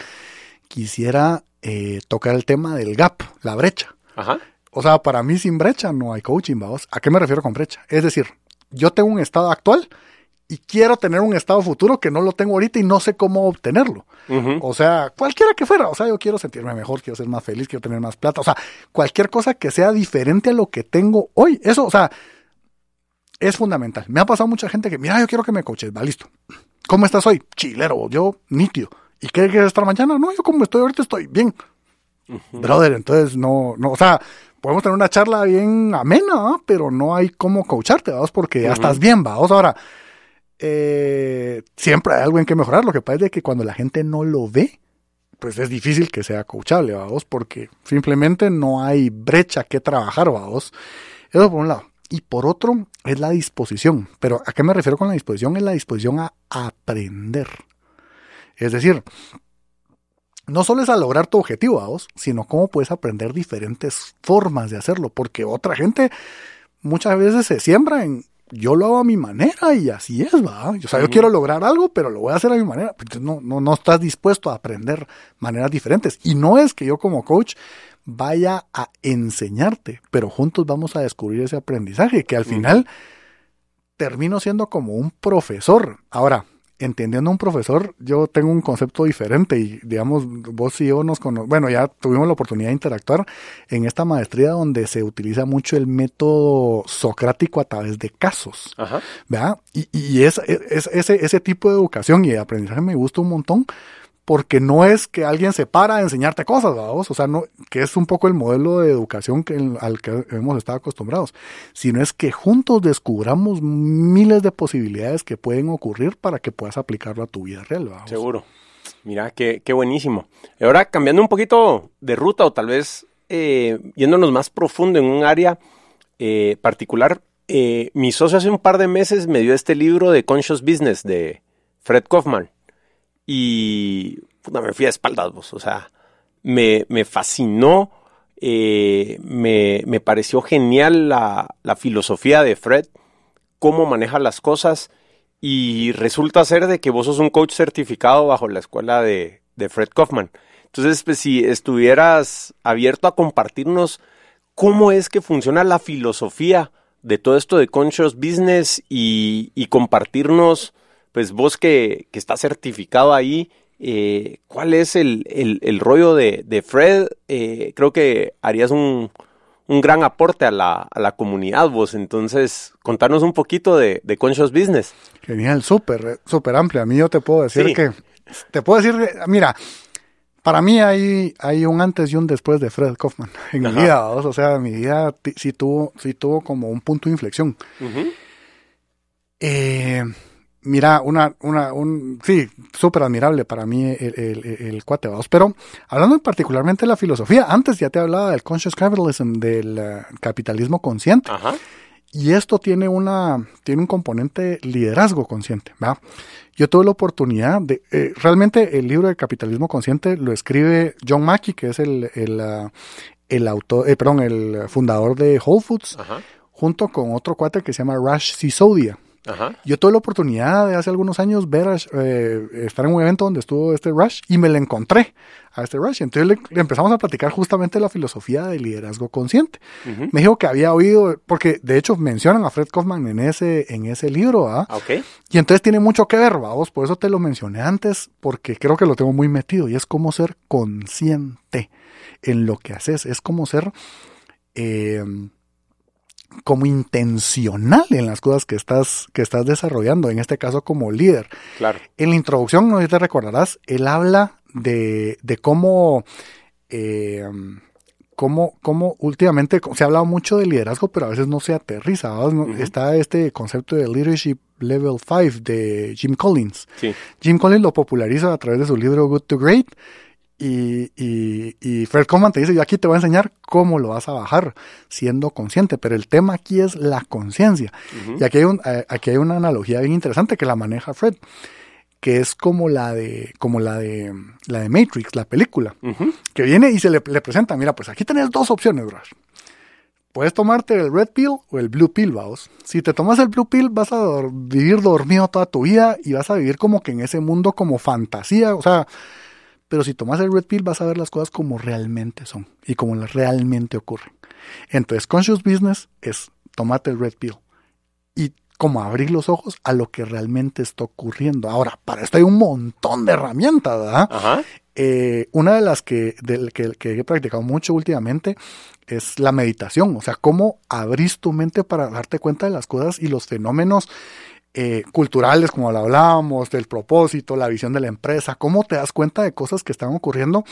[SPEAKER 2] quisiera eh, tocar el tema del gap, la brecha. Ajá. O sea, para mí sin brecha no hay coaching, vamos. ¿A qué me refiero con brecha? Es decir, yo tengo un estado actual y quiero tener un estado futuro que no lo tengo ahorita y no sé cómo obtenerlo. O sea, cualquiera que fuera, o sea, yo quiero sentirme mejor, quiero ser más feliz, quiero tener más plata, o sea, cualquier cosa que sea diferente a lo que tengo hoy, eso, o sea, es fundamental. Me ha pasado mucha gente que, mira, yo quiero que me coaches, va listo. ¿Cómo estás hoy? Chilero, yo nítido. ¿Y qué quieres estar mañana? No, yo como estoy ahorita estoy bien. Brother, entonces no, no, o sea, podemos tener una charla bien amena, pero no hay cómo coacharte, vamos, porque ya estás bien, vamos. Ahora, eh, siempre hay algo en que mejorar. Lo que pasa es que cuando la gente no lo ve, pues es difícil que sea coachable, vamos, porque simplemente no hay brecha que trabajar, vamos. Eso por un lado. Y por otro, es la disposición. Pero ¿a qué me refiero con la disposición? Es la disposición a aprender. Es decir, no solo es a lograr tu objetivo, vos, sino cómo puedes aprender diferentes formas de hacerlo, porque otra gente muchas veces se siembra en yo lo hago a mi manera y así es, va. O sea, yo quiero lograr algo, pero lo voy a hacer a mi manera. Entonces no, no, no estás dispuesto a aprender maneras diferentes. Y no es que yo como coach vaya a enseñarte, pero juntos vamos a descubrir ese aprendizaje, que al final termino siendo como un profesor. Ahora, entendiendo a un profesor, yo tengo un concepto diferente y digamos, vos y yo nos conocemos, bueno, ya tuvimos la oportunidad de interactuar en esta maestría donde se utiliza mucho el método socrático a través de casos, Ajá. ¿verdad? Y, y es, ese, ese tipo de educación y de aprendizaje me gusta un montón porque no es que alguien se para a enseñarte cosas, vamos, o sea, no, que es un poco el modelo de educación que, al que hemos estado acostumbrados, sino es que juntos descubramos miles de posibilidades que pueden ocurrir para que puedas aplicarlo a tu vida real. Vamos.
[SPEAKER 1] Seguro. Mira, qué, qué buenísimo. Ahora, cambiando un poquito de ruta o tal vez eh, yéndonos más profundo en un área eh, particular, eh, mi socio hace un par de meses me dio este libro de Conscious Business de Fred Kaufman y me fui a espaldas, vos. O sea, me, me fascinó, eh, me, me, pareció genial la, la, filosofía de Fred, cómo maneja las cosas y resulta ser de que vos sos un coach certificado bajo la escuela de, de Fred Kaufman. Entonces, pues, si estuvieras abierto a compartirnos cómo es que funciona la filosofía de todo esto de Conscious Business y, y compartirnos pues vos que, que estás certificado ahí, eh, ¿cuál es el, el, rollo de, de Fred? Eh, creo que harías un, un gran aporte a la, a la, comunidad vos. Entonces, contanos un poquito de, de Conscious Business.
[SPEAKER 2] Genial, súper, súper amplia. A mí yo te puedo decir que, te puedo decir, mira, para mí hay, hay un antes y un después de Fred Kaufman en mi vida, o sea, mi vida sí tuvo, sí tuvo como un punto de inflexión. eh, mira, una, una, un, sí, súper admirable para mí el, el, el, cuate, vamos. Pero hablando particularmente de la filosofía, antes ya te hablaba del conscious capitalism, del eh, capitalismo consciente. Ajá. Y esto tiene una, tiene un componente liderazgo consciente, ¿va? Yo tuve la oportunidad de, eh, realmente el libro de capitalismo consciente lo escribe John Mackey, que es el, el, uh, el autor, eh, perdón, el fundador de Whole Foods, Ajá. junto con otro cuate que se llama Rush Sisodia. Yo tuve la oportunidad de hace algunos años ver, eh, estar en un evento donde estuvo este Rush y me lo encontré a este Rush. Entonces le, empezamos a platicar justamente la filosofía del liderazgo consciente. Me dijo que había oído, porque de hecho mencionan a Fred Kaufman en ese, en ese libro, ¿ah?
[SPEAKER 1] Okay.
[SPEAKER 2] Y entonces tiene mucho que ver, vamos, por eso te lo mencioné antes, porque creo que lo tengo muy metido y es como ser consciente en lo que haces, es como ser... Eh, como intencional en las cosas que estás, que estás desarrollando, en este caso como líder.
[SPEAKER 1] Claro.
[SPEAKER 2] En la introducción, no sé si te recordarás, él habla de, de cómo, eh, cómo, cómo últimamente se ha hablado mucho de liderazgo, pero a veces no se aterriza. Está este concepto de leadership level 5 de Jim Collins. Jim Collins lo populariza a través de su libro Good to Great. Y, y, Fred Coleman te dice, yo aquí te voy a enseñar cómo lo vas a bajar siendo consciente, pero el tema aquí es la conciencia. Y aquí hay, un, aquí hay una analogía bien interesante que la maneja Fred que es como la de, como la de, la de Matrix, la película, que viene y se le, presenta, mira, pues aquí tenés dos opciones, bro. Puedes tomarte el red pill o el blue pill, vamos. Si te tomas el blue pill, vas a vivir dormido toda tu vida y vas a vivir como que en ese mundo como fantasía, o sea, pero si tomas el red pill vas a ver las cosas como realmente son y como realmente ocurren. Entonces, conscious business es tomate el red pill y como abrir los ojos a lo que realmente está ocurriendo. Ahora, para esto hay un montón de herramientas, ¿verdad? Eh, una de las que, que, he practicado mucho últimamente es la meditación, o sea, cómo abrís tu mente para darte cuenta de las cosas y los fenómenos eh, culturales, como lo hablábamos, del propósito, la visión de la empresa, cómo te das cuenta de cosas que están ocurriendo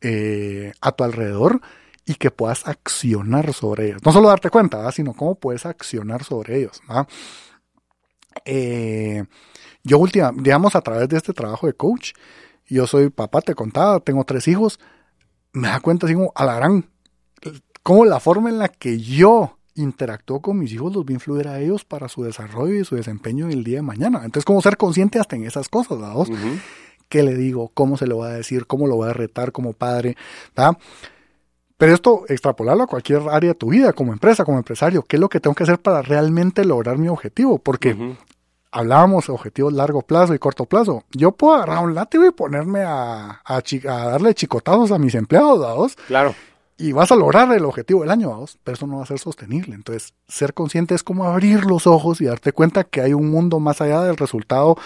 [SPEAKER 2] eh, a tu alrededor y que puedas accionar sobre ellos. No solo darte cuenta, sino cómo puedes accionar sobre ellos. Eh, yo, última, digamos, a través de este trabajo de coach, yo soy papá, te contaba, tengo tres hijos, me da cuenta así como a la gran, cómo la forma en la que yo interactúo con mis hijos los va a influir a ellos para su desarrollo y su desempeño el día de mañana. Entonces, como ser consciente hasta en esas cosas, ¿verdad? ¿Qué le digo? ¿Cómo se lo va a decir? ¿Cómo lo voy a retar como padre? ¿verdad? Pero esto, extrapolarlo a cualquier área de tu vida, como empresa, como empresario, ¿qué es lo que tengo que hacer para realmente lograr mi objetivo? Porque hablábamos de objetivos largo plazo y corto plazo. Yo puedo agarrar un látigo y ponerme a, a, darle chicotazos a mis empleados, dados.
[SPEAKER 1] Claro.
[SPEAKER 2] Y vas a lograr el objetivo del año, dados, pero eso no va a ser sostenible. Entonces, ser consciente es como abrir los ojos y darte cuenta que hay un mundo más allá del resultado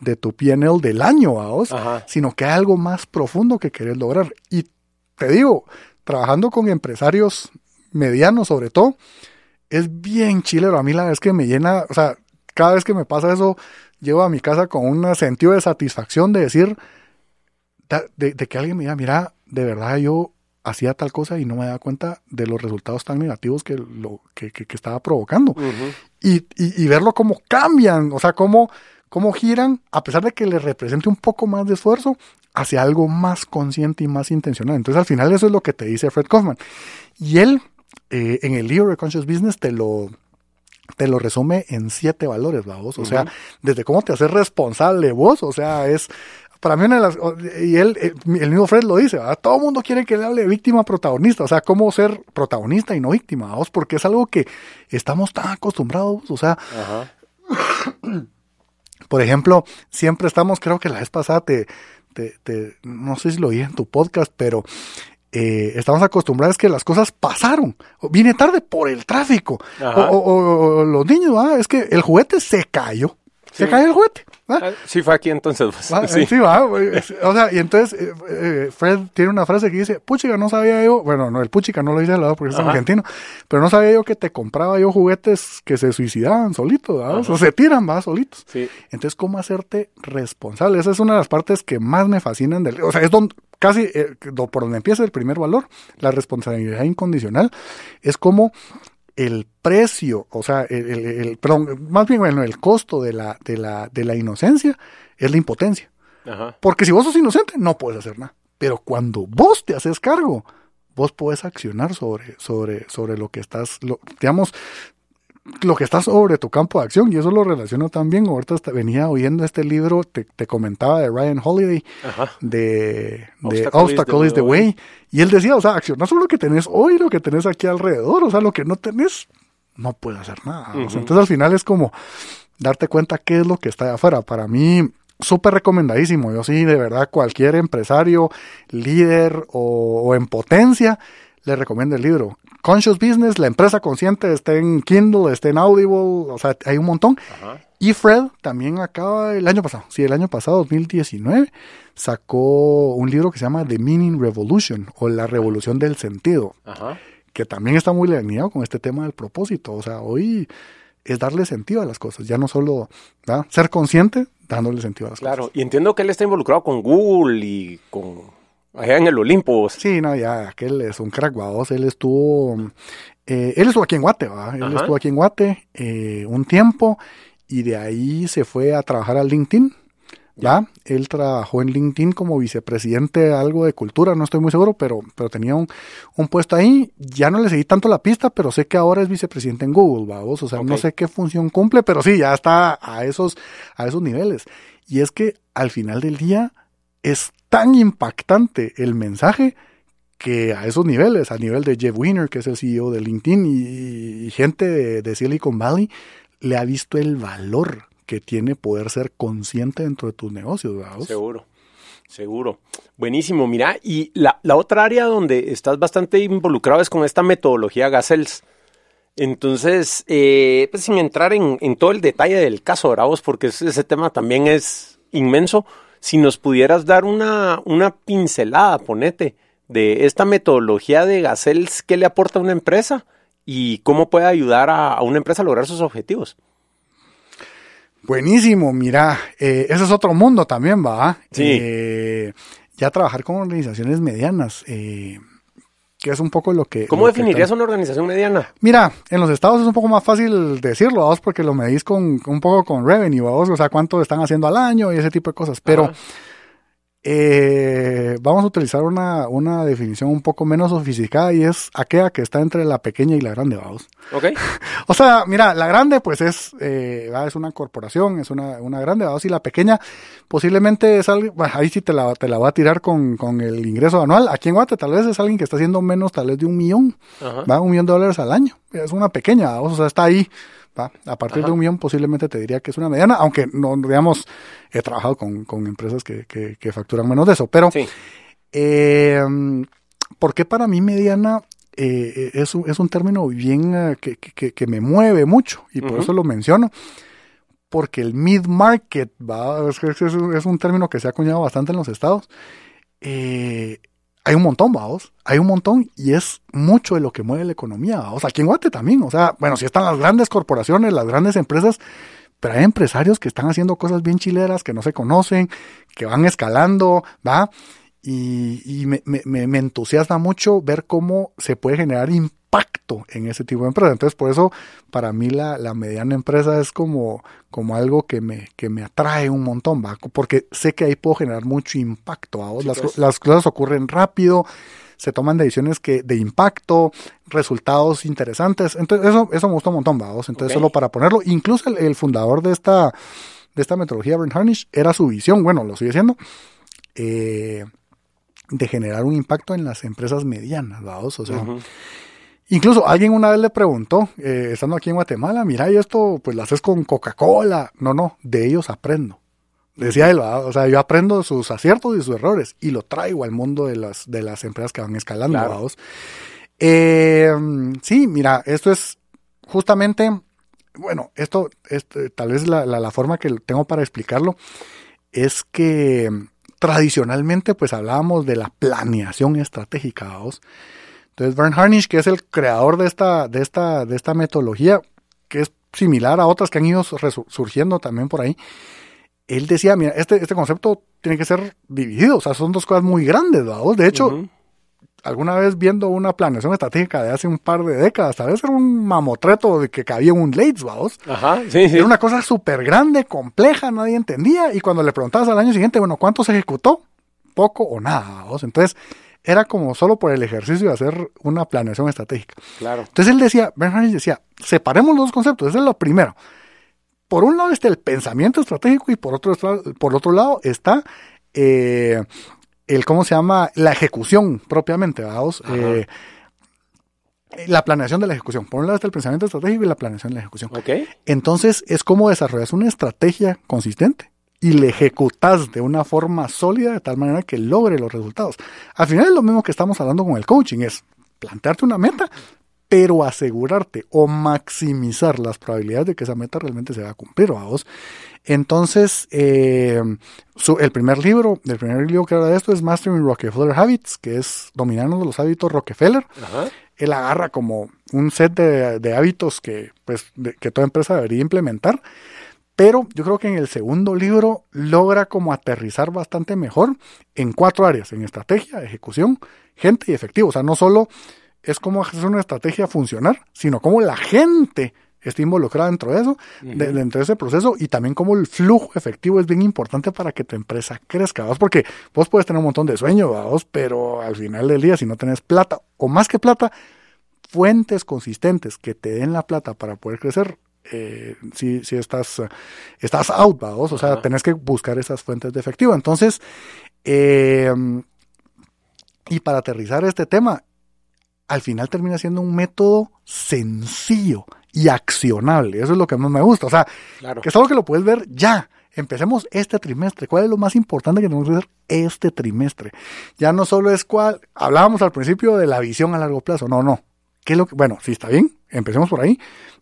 [SPEAKER 2] de tu PNL del año, dados, sino que hay algo más profundo que querés lograr. Y te digo, trabajando con empresarios medianos sobre todo, es bien chilero. A mí la es que me llena, o sea, cada vez que me pasa eso, llego a mi casa con un sentido de satisfacción de decir, de, que alguien me diga, mira, de verdad yo hacía tal cosa y no me daba cuenta de los resultados tan negativos que, lo, que, estaba provocando. y, y, verlo cómo cambian, o sea, cómo, cómo giran, a pesar de que les represente un poco más de esfuerzo, hacia algo más consciente y más intencional. Entonces al final eso es lo que te dice Fred Kaufman. Y él eh, en el libro de Conscious Business te lo, te lo resume en siete valores, vos. O sea, desde cómo te haces responsable vos, o sea, es para mí una de las, y él, eh, el mismo Fred lo dice, todo el mundo quiere que le hable de víctima protagonista, o sea, cómo ser protagonista y no víctima, vos, porque es algo que estamos tan acostumbrados, o sea, por ejemplo, siempre estamos, creo que la vez pasada te, te, no sé si lo oí en tu podcast, pero eh, estamos acostumbrados que las cosas pasaron. Viene tarde por el tráfico. O, los niños, es que el juguete se cayó. Se cayó el juguete.
[SPEAKER 1] Ah, sí, fue aquí entonces.
[SPEAKER 2] Pues, sí. va. O sea, y entonces eh, eh, Fred tiene una frase que dice, puchica, no sabía yo, bueno, no, el puchica no lo dice al lado porque es argentino, pero no sabía yo que te compraba yo juguetes que se suicidaban solitos, o se tiran, va, solitos.
[SPEAKER 1] Sí.
[SPEAKER 2] Entonces, ¿cómo hacerte responsable? Esa es una de las partes que más me fascinan del... O sea, es donde casi eh, por donde empieza el primer valor, la responsabilidad incondicional, es como el precio, o sea, el, perdón, más bien bueno, el costo de la, de la, de la inocencia es la impotencia. Porque si vos sos inocente, no puedes hacer nada. Pero cuando vos te haces cargo, vos puedes accionar sobre, sobre, sobre lo que estás, lo, digamos, lo que está sobre tu campo de acción, y eso lo relaciono también. Ahorita venía oyendo este libro, te, comentaba de Ryan Holiday, de, de Obstacle, is the way. Y él decía, o sea, acciona sobre lo que tenés hoy, lo que tenés aquí alrededor, o sea, lo que no tenés, no puedes hacer nada. entonces al final es como darte cuenta qué es lo que está afuera. Para mí, súper recomendadísimo. Yo sí, de verdad, cualquier empresario, líder o en potencia, le recomiendo el libro. Conscious Business, la empresa consciente, está en Kindle, está en Audible, o sea, hay un montón. Y Fred también acaba el año pasado, sí, el año pasado, 2019, sacó un libro que se llama The Meaning Revolution o La Revolución del Sentido, que también está muy alineado con este tema del propósito. O sea, hoy es darle sentido a las cosas, ya no solo ser consciente dándole sentido a las
[SPEAKER 1] cosas.
[SPEAKER 2] Claro,
[SPEAKER 1] y entiendo que él está involucrado con Google y con Allá en el Olimpo.
[SPEAKER 2] Sí, no, ya, aquel es un crack, vos. Él estuvo, eh, él estuvo aquí en Guate, ¿va? Él estuvo aquí en Guate eh, un tiempo y de ahí se fue a trabajar al LinkedIn. ¿ya? Él trabajó en LinkedIn como vicepresidente algo de cultura, no estoy muy seguro, pero, pero tenía un, puesto ahí. Ya no le seguí tanto la pista, pero sé que ahora es vicepresidente en Google, vamos. O sea, no sé qué función cumple, pero sí, ya está a esos, a esos niveles. Y es que al final del día es tan impactante el mensaje que a esos niveles, a nivel de Jeff Weiner, que es el CEO de LinkedIn, y, gente de, de Silicon Valley, le ha visto el valor que tiene poder ser consciente dentro de tus negocios, ¿verdad?
[SPEAKER 1] Seguro, seguro. Buenísimo, mira, y la, otra área donde estás bastante involucrado es con esta metodología Gazelles. Entonces, eh, pues sin entrar en, todo el detalle del caso, Bravos, porque ese tema también es inmenso, si nos pudieras dar una, una pincelada, ponete, de esta metodología de Gazelles, ¿qué le aporta a una empresa y cómo puede ayudar a una empresa a lograr sus objetivos?
[SPEAKER 2] Buenísimo, mira, eh, ese es otro mundo también, va. Sí. Eh, ya trabajar con organizaciones medianas, eh, que es un poco lo que...
[SPEAKER 1] ¿Cómo definirías una organización mediana?
[SPEAKER 2] Mira, en los estados es un poco más fácil decirlo, vamos, porque lo medís con un poco con revenue, vamos, o sea, cuánto están haciendo al año y ese tipo de cosas, pero... Eh, vamos a utilizar una, una, definición un poco menos sofisticada y es aquella que está entre la pequeña y la grande, vamos.
[SPEAKER 1] Ok.
[SPEAKER 2] o sea, mira, la grande pues es, eh, es una corporación, es una, una grande, vamos, y la pequeña posiblemente es algo, ahí sí te la, te la va a tirar con, con, el ingreso anual. Aquí en Guate tal vez es alguien que está haciendo menos tal vez de un millón, va, un millón de dólares al año. Es una pequeña, vamos, o sea, está ahí a partir de un millón posiblemente te diría que es una mediana, aunque no, digamos, he trabajado con, empresas que, que, facturan menos de eso. Pero, eh, ¿por qué para mí mediana eh, es, un, es un término bien eh, que, me mueve mucho? Y por eso lo menciono. Porque el mid-market, es, es, un término que se ha acuñado bastante en los estados. Eh, hay un montón, vamos, hay un montón y es mucho de lo que mueve la economía, vamos, aquí en Guate también, o sea, bueno, si están las grandes corporaciones, las grandes empresas, pero hay empresarios que están haciendo cosas bien chileras, que no se conocen, que van escalando, ¿va? Y, me, me, entusiasma mucho ver cómo se puede generar en ese tipo de empresas. Entonces, por eso, para mí la, mediana empresa es como, como algo que me, que me atrae un montón, ¿va? Porque sé que ahí puedo generar mucho impacto. las, pues. las, cosas ocurren rápido, se toman decisiones que, de impacto, resultados interesantes. Entonces, eso, eso me gusta un montón, vamos. Entonces, solo para ponerlo, incluso el, fundador de esta, de esta metodología, Brent Harnish, era su visión, bueno, lo sigue siendo. Eh, de generar un impacto en las empresas medianas, ¿vamos? O sea, incluso alguien una vez le preguntó, eh, estando aquí en Guatemala, mira, y esto pues lo haces con Coca-Cola. No, no, de ellos aprendo. Decía él, o sea, yo aprendo sus aciertos y sus errores y lo traigo al mundo de las, de las empresas que van escalando, ¿vamos? Eh, sí, mira, esto es justamente, bueno, esto, este, tal vez la, la forma que tengo para explicarlo es que tradicionalmente pues hablábamos de la planeación estratégica, ¿vamos? Entonces Bern Harnish, que es el creador de esta, de esta, de esta metodología, que es similar a otras que han ido surgiendo también por ahí, él decía, mira, este, este concepto tiene que ser dividido, o sea, son dos cosas muy grandes, ¿vamos? De hecho, alguna vez viendo una planeación estratégica de hace un par de décadas, tal vez era un mamotreto de que cabía un Lates, vamos.
[SPEAKER 1] Ajá, sí, sí.
[SPEAKER 2] Era una cosa súper grande, compleja, nadie entendía. Y cuando le preguntabas al año siguiente, bueno, ¿cuánto se ejecutó? Poco o nada, vamos. Entonces, era como solo por el ejercicio de hacer una planeación estratégica.
[SPEAKER 1] Claro.
[SPEAKER 2] Entonces él decía, Bernard decía, separemos los dos conceptos, ese es lo primero. Por un lado está el pensamiento estratégico y por otro, por otro lado está eh, el cómo se llama la ejecución propiamente, vamos. Eh, la planeación de la ejecución. Por un lado está el pensamiento estratégico y la planeación de la ejecución.
[SPEAKER 1] Okay.
[SPEAKER 2] Entonces es como desarrollas una estrategia consistente y la ejecutas de una forma sólida de tal manera que logre los resultados. Al final es lo mismo que estamos hablando con el coaching, es plantearte una meta, pero asegurarte o maximizar las probabilidades de que esa meta realmente se va a cumplir, vamos. Entonces, eh, el primer libro, el primer libro que habla de esto es Mastering Rockefeller Habits, que es Dominando los hábitos Rockefeller. Él agarra como un set de, hábitos que, pues, que toda empresa debería implementar, Pero yo creo que en el segundo libro logra como aterrizar bastante mejor en cuatro áreas, en estrategia, ejecución, gente y efectivo. O sea, no solo es cómo hacer una estrategia funcionar, sino cómo la gente está involucrada dentro de eso, dentro de ese proceso, y también cómo el flujo efectivo es bien importante para que tu empresa crezca, ¿vos? porque vos puedes tener un montón de sueños, ¿vos? pero al final del día, si no tenés plata, o más que plata, fuentes consistentes que te den la plata para poder crecer, eh, si, si estás, estás out, o sea, tenés que buscar esas fuentes de efectivo. Entonces, eh, y para aterrizar este tema, al final termina siendo un método sencillo y accionable. Eso es lo que más me gusta. O sea, que es algo que lo puedes ver ya. Empecemos este trimestre. ¿Cuál es lo más importante que tenemos que hacer este trimestre? Ya no solo es cuál, hablábamos al principio de la visión a largo plazo. No, no. ¿Qué es lo que, bueno, sí está bien, empecemos por ahí,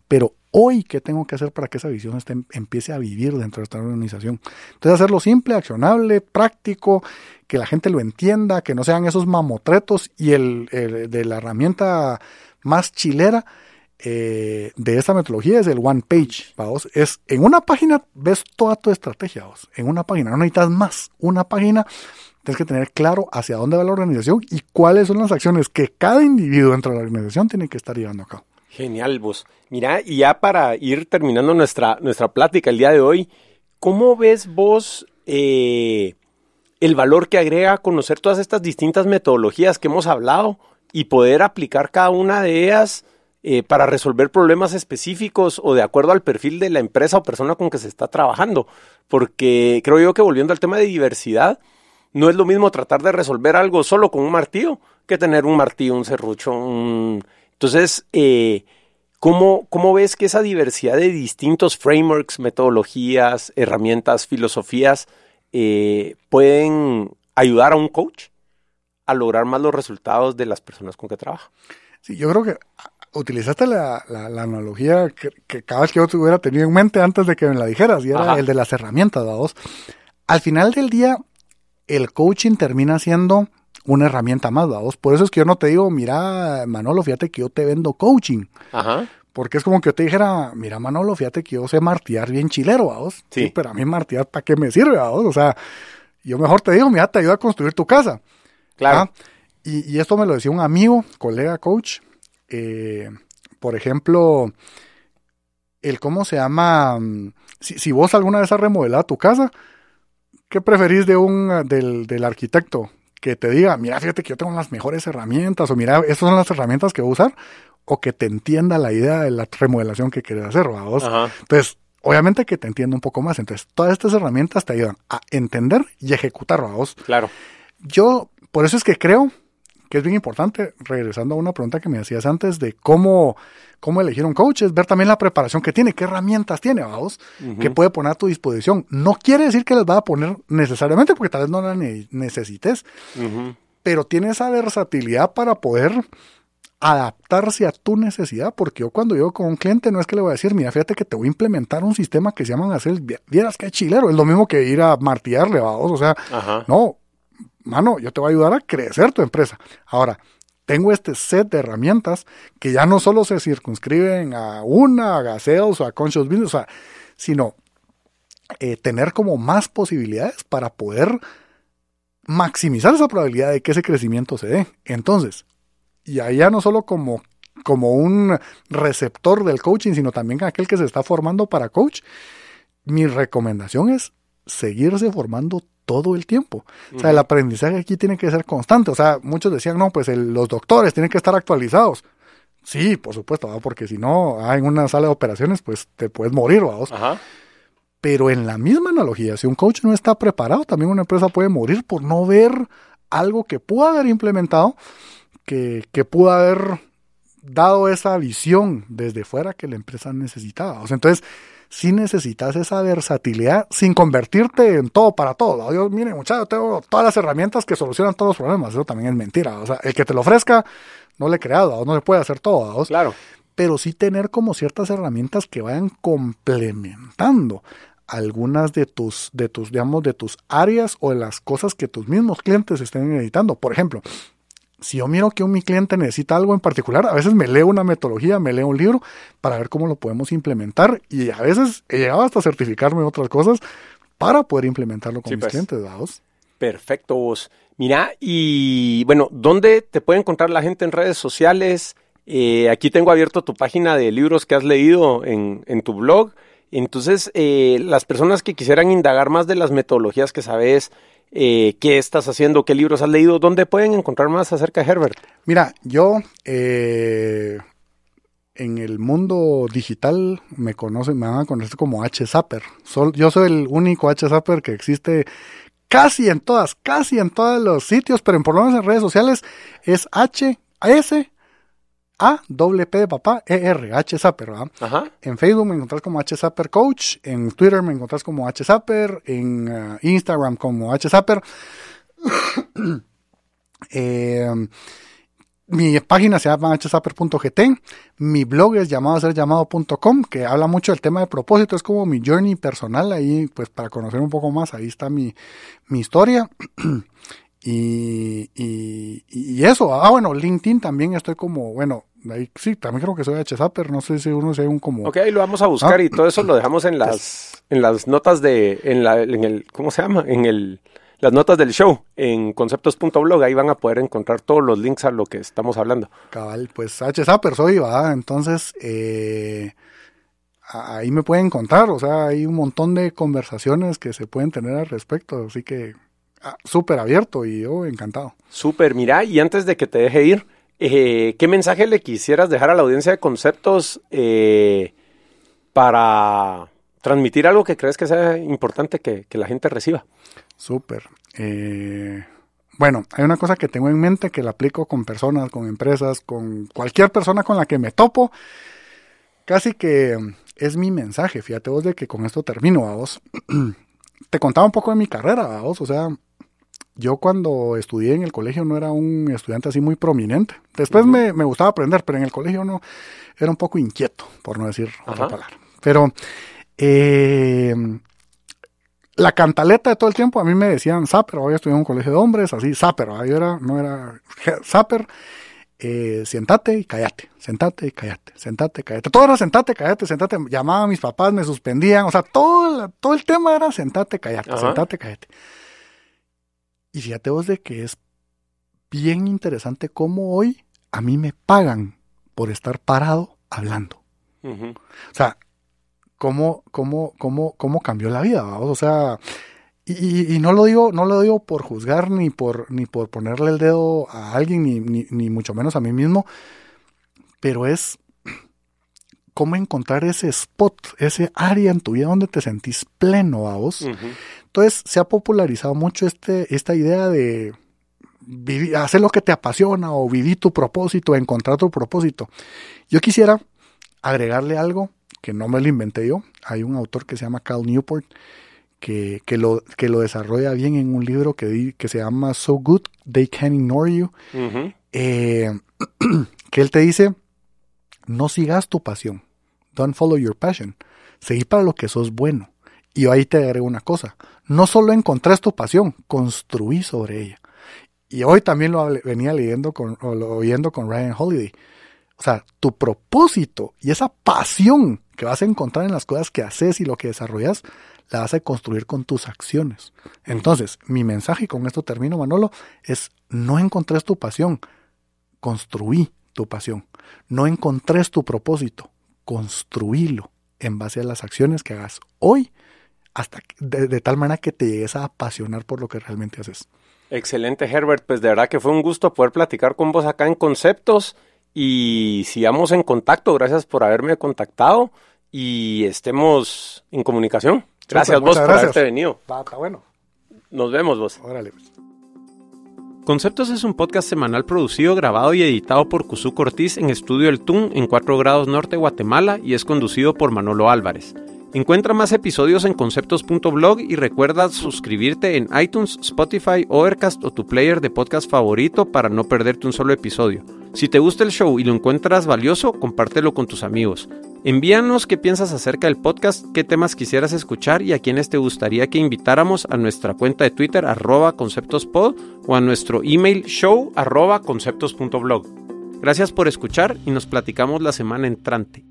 [SPEAKER 2] pero hoy, ¿qué tengo que hacer para que esa visión empiece a vivir dentro de esta organización? Entonces, hacerlo simple, accionable, práctico, que la gente lo entienda, que no sean esos mamotretos y el, de la herramienta más chilera eh, de esta metodología es el one page. ¿vamos? Es en una página ves toda tu estrategia. ¿vos? En una página, no necesitas más. Una página tienes que tener claro hacia dónde va la organización y cuáles son las acciones que cada individuo dentro de la organización tiene que estar llevando a cabo.
[SPEAKER 1] Genial, vos. Mira, y ya para ir terminando nuestra, nuestra plática el día de hoy, ¿cómo ves vos eh, el valor que agrega conocer todas estas distintas metodologías que hemos hablado y poder aplicar cada una de ellas eh, para resolver problemas específicos o de acuerdo al perfil de la empresa o persona con que se está trabajando? Porque creo yo que volviendo al tema de diversidad, no es lo mismo tratar de resolver algo solo con un martillo que tener un martillo, un serrucho, un entonces, eh, ¿cómo, ves que esa diversidad de distintos frameworks, metodologías, herramientas, filosofías eh, pueden ayudar a un coach a lograr más los resultados de las personas con que trabaja?
[SPEAKER 2] Sí, yo creo que utilizaste la, analogía que, cada vez que yo te hubiera tenido en mente antes de que me la dijeras, y era el de las herramientas, vamos. Al final del día, el coaching termina siendo una herramienta más, vamos. Por eso es que yo no te digo, mira, Manolo, fíjate que yo te vendo coaching. Ajá. Porque es como que yo te dijera, mira, Manolo, fíjate que yo sé martillar bien chilero, vamos. Sí. pero a mí martillar, ¿para qué me sirve, vamos? O sea, yo mejor te digo, mira, te ayuda a construir tu casa. Claro. Y, esto me lo decía un amigo, colega coach. Eh, por ejemplo, el cómo se llama, mm, si, si, vos alguna vez has remodelado tu casa, ¿qué preferís de un, del, del arquitecto? Que te diga, mira, fíjate que yo tengo las mejores herramientas, o mira, estas son las herramientas que voy a usar, o que te entienda la idea de la remodelación que quieres hacer, vamos. Entonces, obviamente que te entienda un poco más. Entonces, todas estas herramientas te ayudan a entender y ejecutar, vamos.
[SPEAKER 1] Claro.
[SPEAKER 2] Yo, por eso es que creo que es bien importante, regresando a una pregunta que me hacías antes de cómo, cómo elegir un coach, es ver también la preparación que tiene, qué herramientas tiene, vamos, que puede poner a tu disposición. No quiere decir que las va a poner necesariamente, porque tal vez no las necesites, pero tiene esa versatilidad para poder adaptarse a tu necesidad, porque yo cuando llego con un cliente no es que le voy a decir, mira, fíjate que te voy a implementar un sistema que se llama hacer, vieras que chilero, es lo mismo que ir a martillarle, vamos, o sea, no, mano, yo te voy a ayudar a crecer tu empresa. Ahora, tengo este set de herramientas que ya no solo se circunscriben a una, a sales o a conscious business, sino eh, tener como más posibilidades para poder maximizar esa probabilidad de que ese crecimiento se dé. Entonces, y allá no solo como, como un receptor del coaching, sino también aquel que se está formando para coach, mi recomendación es seguirse formando todo el tiempo. O sea, el aprendizaje aquí tiene que ser constante. O sea, muchos decían, no, pues los doctores tienen que estar actualizados. Sí, por supuesto, porque si no, ah, en una sala de operaciones, pues te puedes morir, vamos. Pero en la misma analogía, si un coach no está preparado, también una empresa puede morir por no ver algo que pudo haber implementado, que, que pudo haber dado esa visión desde fuera que la empresa necesitaba. O sea, entonces, si necesitas esa versatilidad sin convertirte en todo para todo. Dios, mire, muchachos, tengo todas las herramientas que solucionan todos los problemas. Eso también es mentira. O sea, el que te lo ofrezca, no le he creado, no le puede hacer todo.
[SPEAKER 1] Claro.
[SPEAKER 2] Pero sí tener como ciertas herramientas que vayan complementando algunas de tus, de tus, digamos, de tus áreas o de las cosas que tus mismos clientes estén editando. Por ejemplo, si yo miro que un mi cliente necesita algo en particular, a veces me leo una metodología, me leo un libro para ver cómo lo podemos implementar y a veces he llegado hasta certificarme en otras cosas para poder implementarlo con mis pues. clientes, ¿dados?
[SPEAKER 1] Perfecto, vos. Mira, y bueno, ¿dónde te puede encontrar la gente en redes sociales? Eh, aquí tengo abierto tu página de libros que has leído en, en tu blog. Entonces, eh, las personas que quisieran indagar más de las metodologías que sabes, eh, qué estás haciendo, qué libros has leído, ¿dónde pueden encontrar más acerca de Herbert?
[SPEAKER 2] Mira, yo en el mundo digital me conocen, me van a conocer como H. Zapper. yo soy el único H. Zapper que existe casi en todas, casi en todos los sitios, pero en por lo menos en redes sociales es H, S, A, W, P de papá, E, R, H Zapper, ¿verdad? Ajá. En Facebook me encontrás como H Zapper Coach, en Twitter me encontrás como H Zapper, en uh, Instagram como H Zapper. eh, mi página se llama hsaper.gt, mi blog es llamado a ser llamado.com, que habla mucho del tema de propósito, es como mi journey personal, ahí pues para conocer un poco más, ahí está mi, mi historia. Y, y, eso, ah bueno, LinkedIn también estoy como, bueno, ahí sí, también creo que soy hsaper, no sé si uno sea un como...
[SPEAKER 1] Ok, lo vamos a buscar ah. y todo eso lo dejamos en las, en las notas de, en, la, en el, ¿cómo se llama? En el las notas del show en conceptos.blog. Ahí van a poder encontrar todos los links a lo que estamos hablando.
[SPEAKER 2] Cabal, pues H. Zapper soy, ¿verdad? Entonces, eh, ahí me pueden encontrar. O sea, hay un montón de conversaciones que se pueden tener al respecto. Así que, ah, súper abierto y yo encantado.
[SPEAKER 1] Súper, mira, y antes de que te deje ir, eh, ¿qué mensaje le quisieras dejar a la audiencia de conceptos eh, para transmitir algo que crees que sea importante que, que la gente reciba?
[SPEAKER 2] Súper. Eh, bueno, hay una cosa que tengo en mente que la aplico con personas, con empresas, con cualquier persona con la que me topo. Casi que es mi mensaje. Fíjate vos de que con esto termino, a vos. Te contaba un poco de mi carrera, a vos. O sea, yo cuando estudié en el colegio no era un estudiante así muy prominente. Después me, gustaba aprender, pero en el colegio no era un poco inquieto, por no decir otra palabra. Pero eh, la cantaleta de todo el tiempo, a mí me decían Zapper, hoy estudié en un colegio de hombres, así Zapper, yo era, no era Zapper, eh, siéntate y cállate, sentate y cállate, sentate, cállate. Todo era sentate, cállate, sentate. Llamaban a mis papás, me suspendían, o sea, todo, todo el tema era sentate, cállate, sentate, cállate. Y fíjate vos de que es bien interesante cómo hoy a mí me pagan por estar parado hablando. O sea, cómo, cómo, cómo, cómo cambió la vida, ¿vamos? O sea, y, y, no lo digo, no lo digo por juzgar ni por, ni por ponerle el dedo a alguien, ni, ni, mucho menos a mí mismo, pero es cómo encontrar ese spot, ese área en tu vida donde te sentís pleno, vos. Entonces se ha popularizado mucho este, esta idea de vivir, hacer lo que te apasiona o vivir tu propósito, encontrar tu propósito. Yo quisiera agregarle algo que no me lo inventé yo. Hay un autor que se llama Cal Newport que, que, lo, que lo desarrolla bien en un libro que, que se llama So Good They Can Ignore You. Eh, que él te dice, no sigas tu pasión. Don't follow your passion. Seguí para lo que sos bueno. Y ahí te agrego una cosa. No solo encontrás tu pasión, construí sobre ella. Y hoy también lo venía leyendo con, o lo, oyendo con Ryan Holiday. O sea, tu propósito y esa pasión que vas a encontrar en las cosas que haces y lo que desarrollas, la vas a construir con tus acciones. Entonces, mi mensaje, y con esto termino, Manolo, es no encontres tu pasión, construí tu pasión. No encontres tu propósito, construílo en base a las acciones que hagas hoy, hasta de, de tal manera que te llegues a apasionar por lo que realmente haces.
[SPEAKER 1] Excelente, Herbert. Pues de verdad que fue un gusto poder platicar con vos acá en Conceptos y sigamos en contacto. Gracias por haberme contactado y estemos en comunicación. Gracias vos por haberte venido.
[SPEAKER 2] Está, bueno.
[SPEAKER 1] Nos vemos vos.
[SPEAKER 2] Órale. Pues.
[SPEAKER 1] Conceptos es un podcast semanal producido, grabado y editado por Cusú Cortiz en Estudio El Tun en 4 grados norte Guatemala y es conducido por Manolo Álvarez. Encuentra más episodios en conceptos.blog y recuerda suscribirte en iTunes, Spotify, Overcast o tu player de podcast favorito para no perderte un solo episodio. Si te gusta el show y lo encuentras valioso, compártelo con tus amigos. Envíanos qué piensas acerca del podcast, qué temas quisieras escuchar y a quienes te gustaría que invitáramos a nuestra cuenta de Twitter arroba conceptospod o a nuestro email show arroba conceptos.blog. Gracias por escuchar y nos platicamos la semana entrante.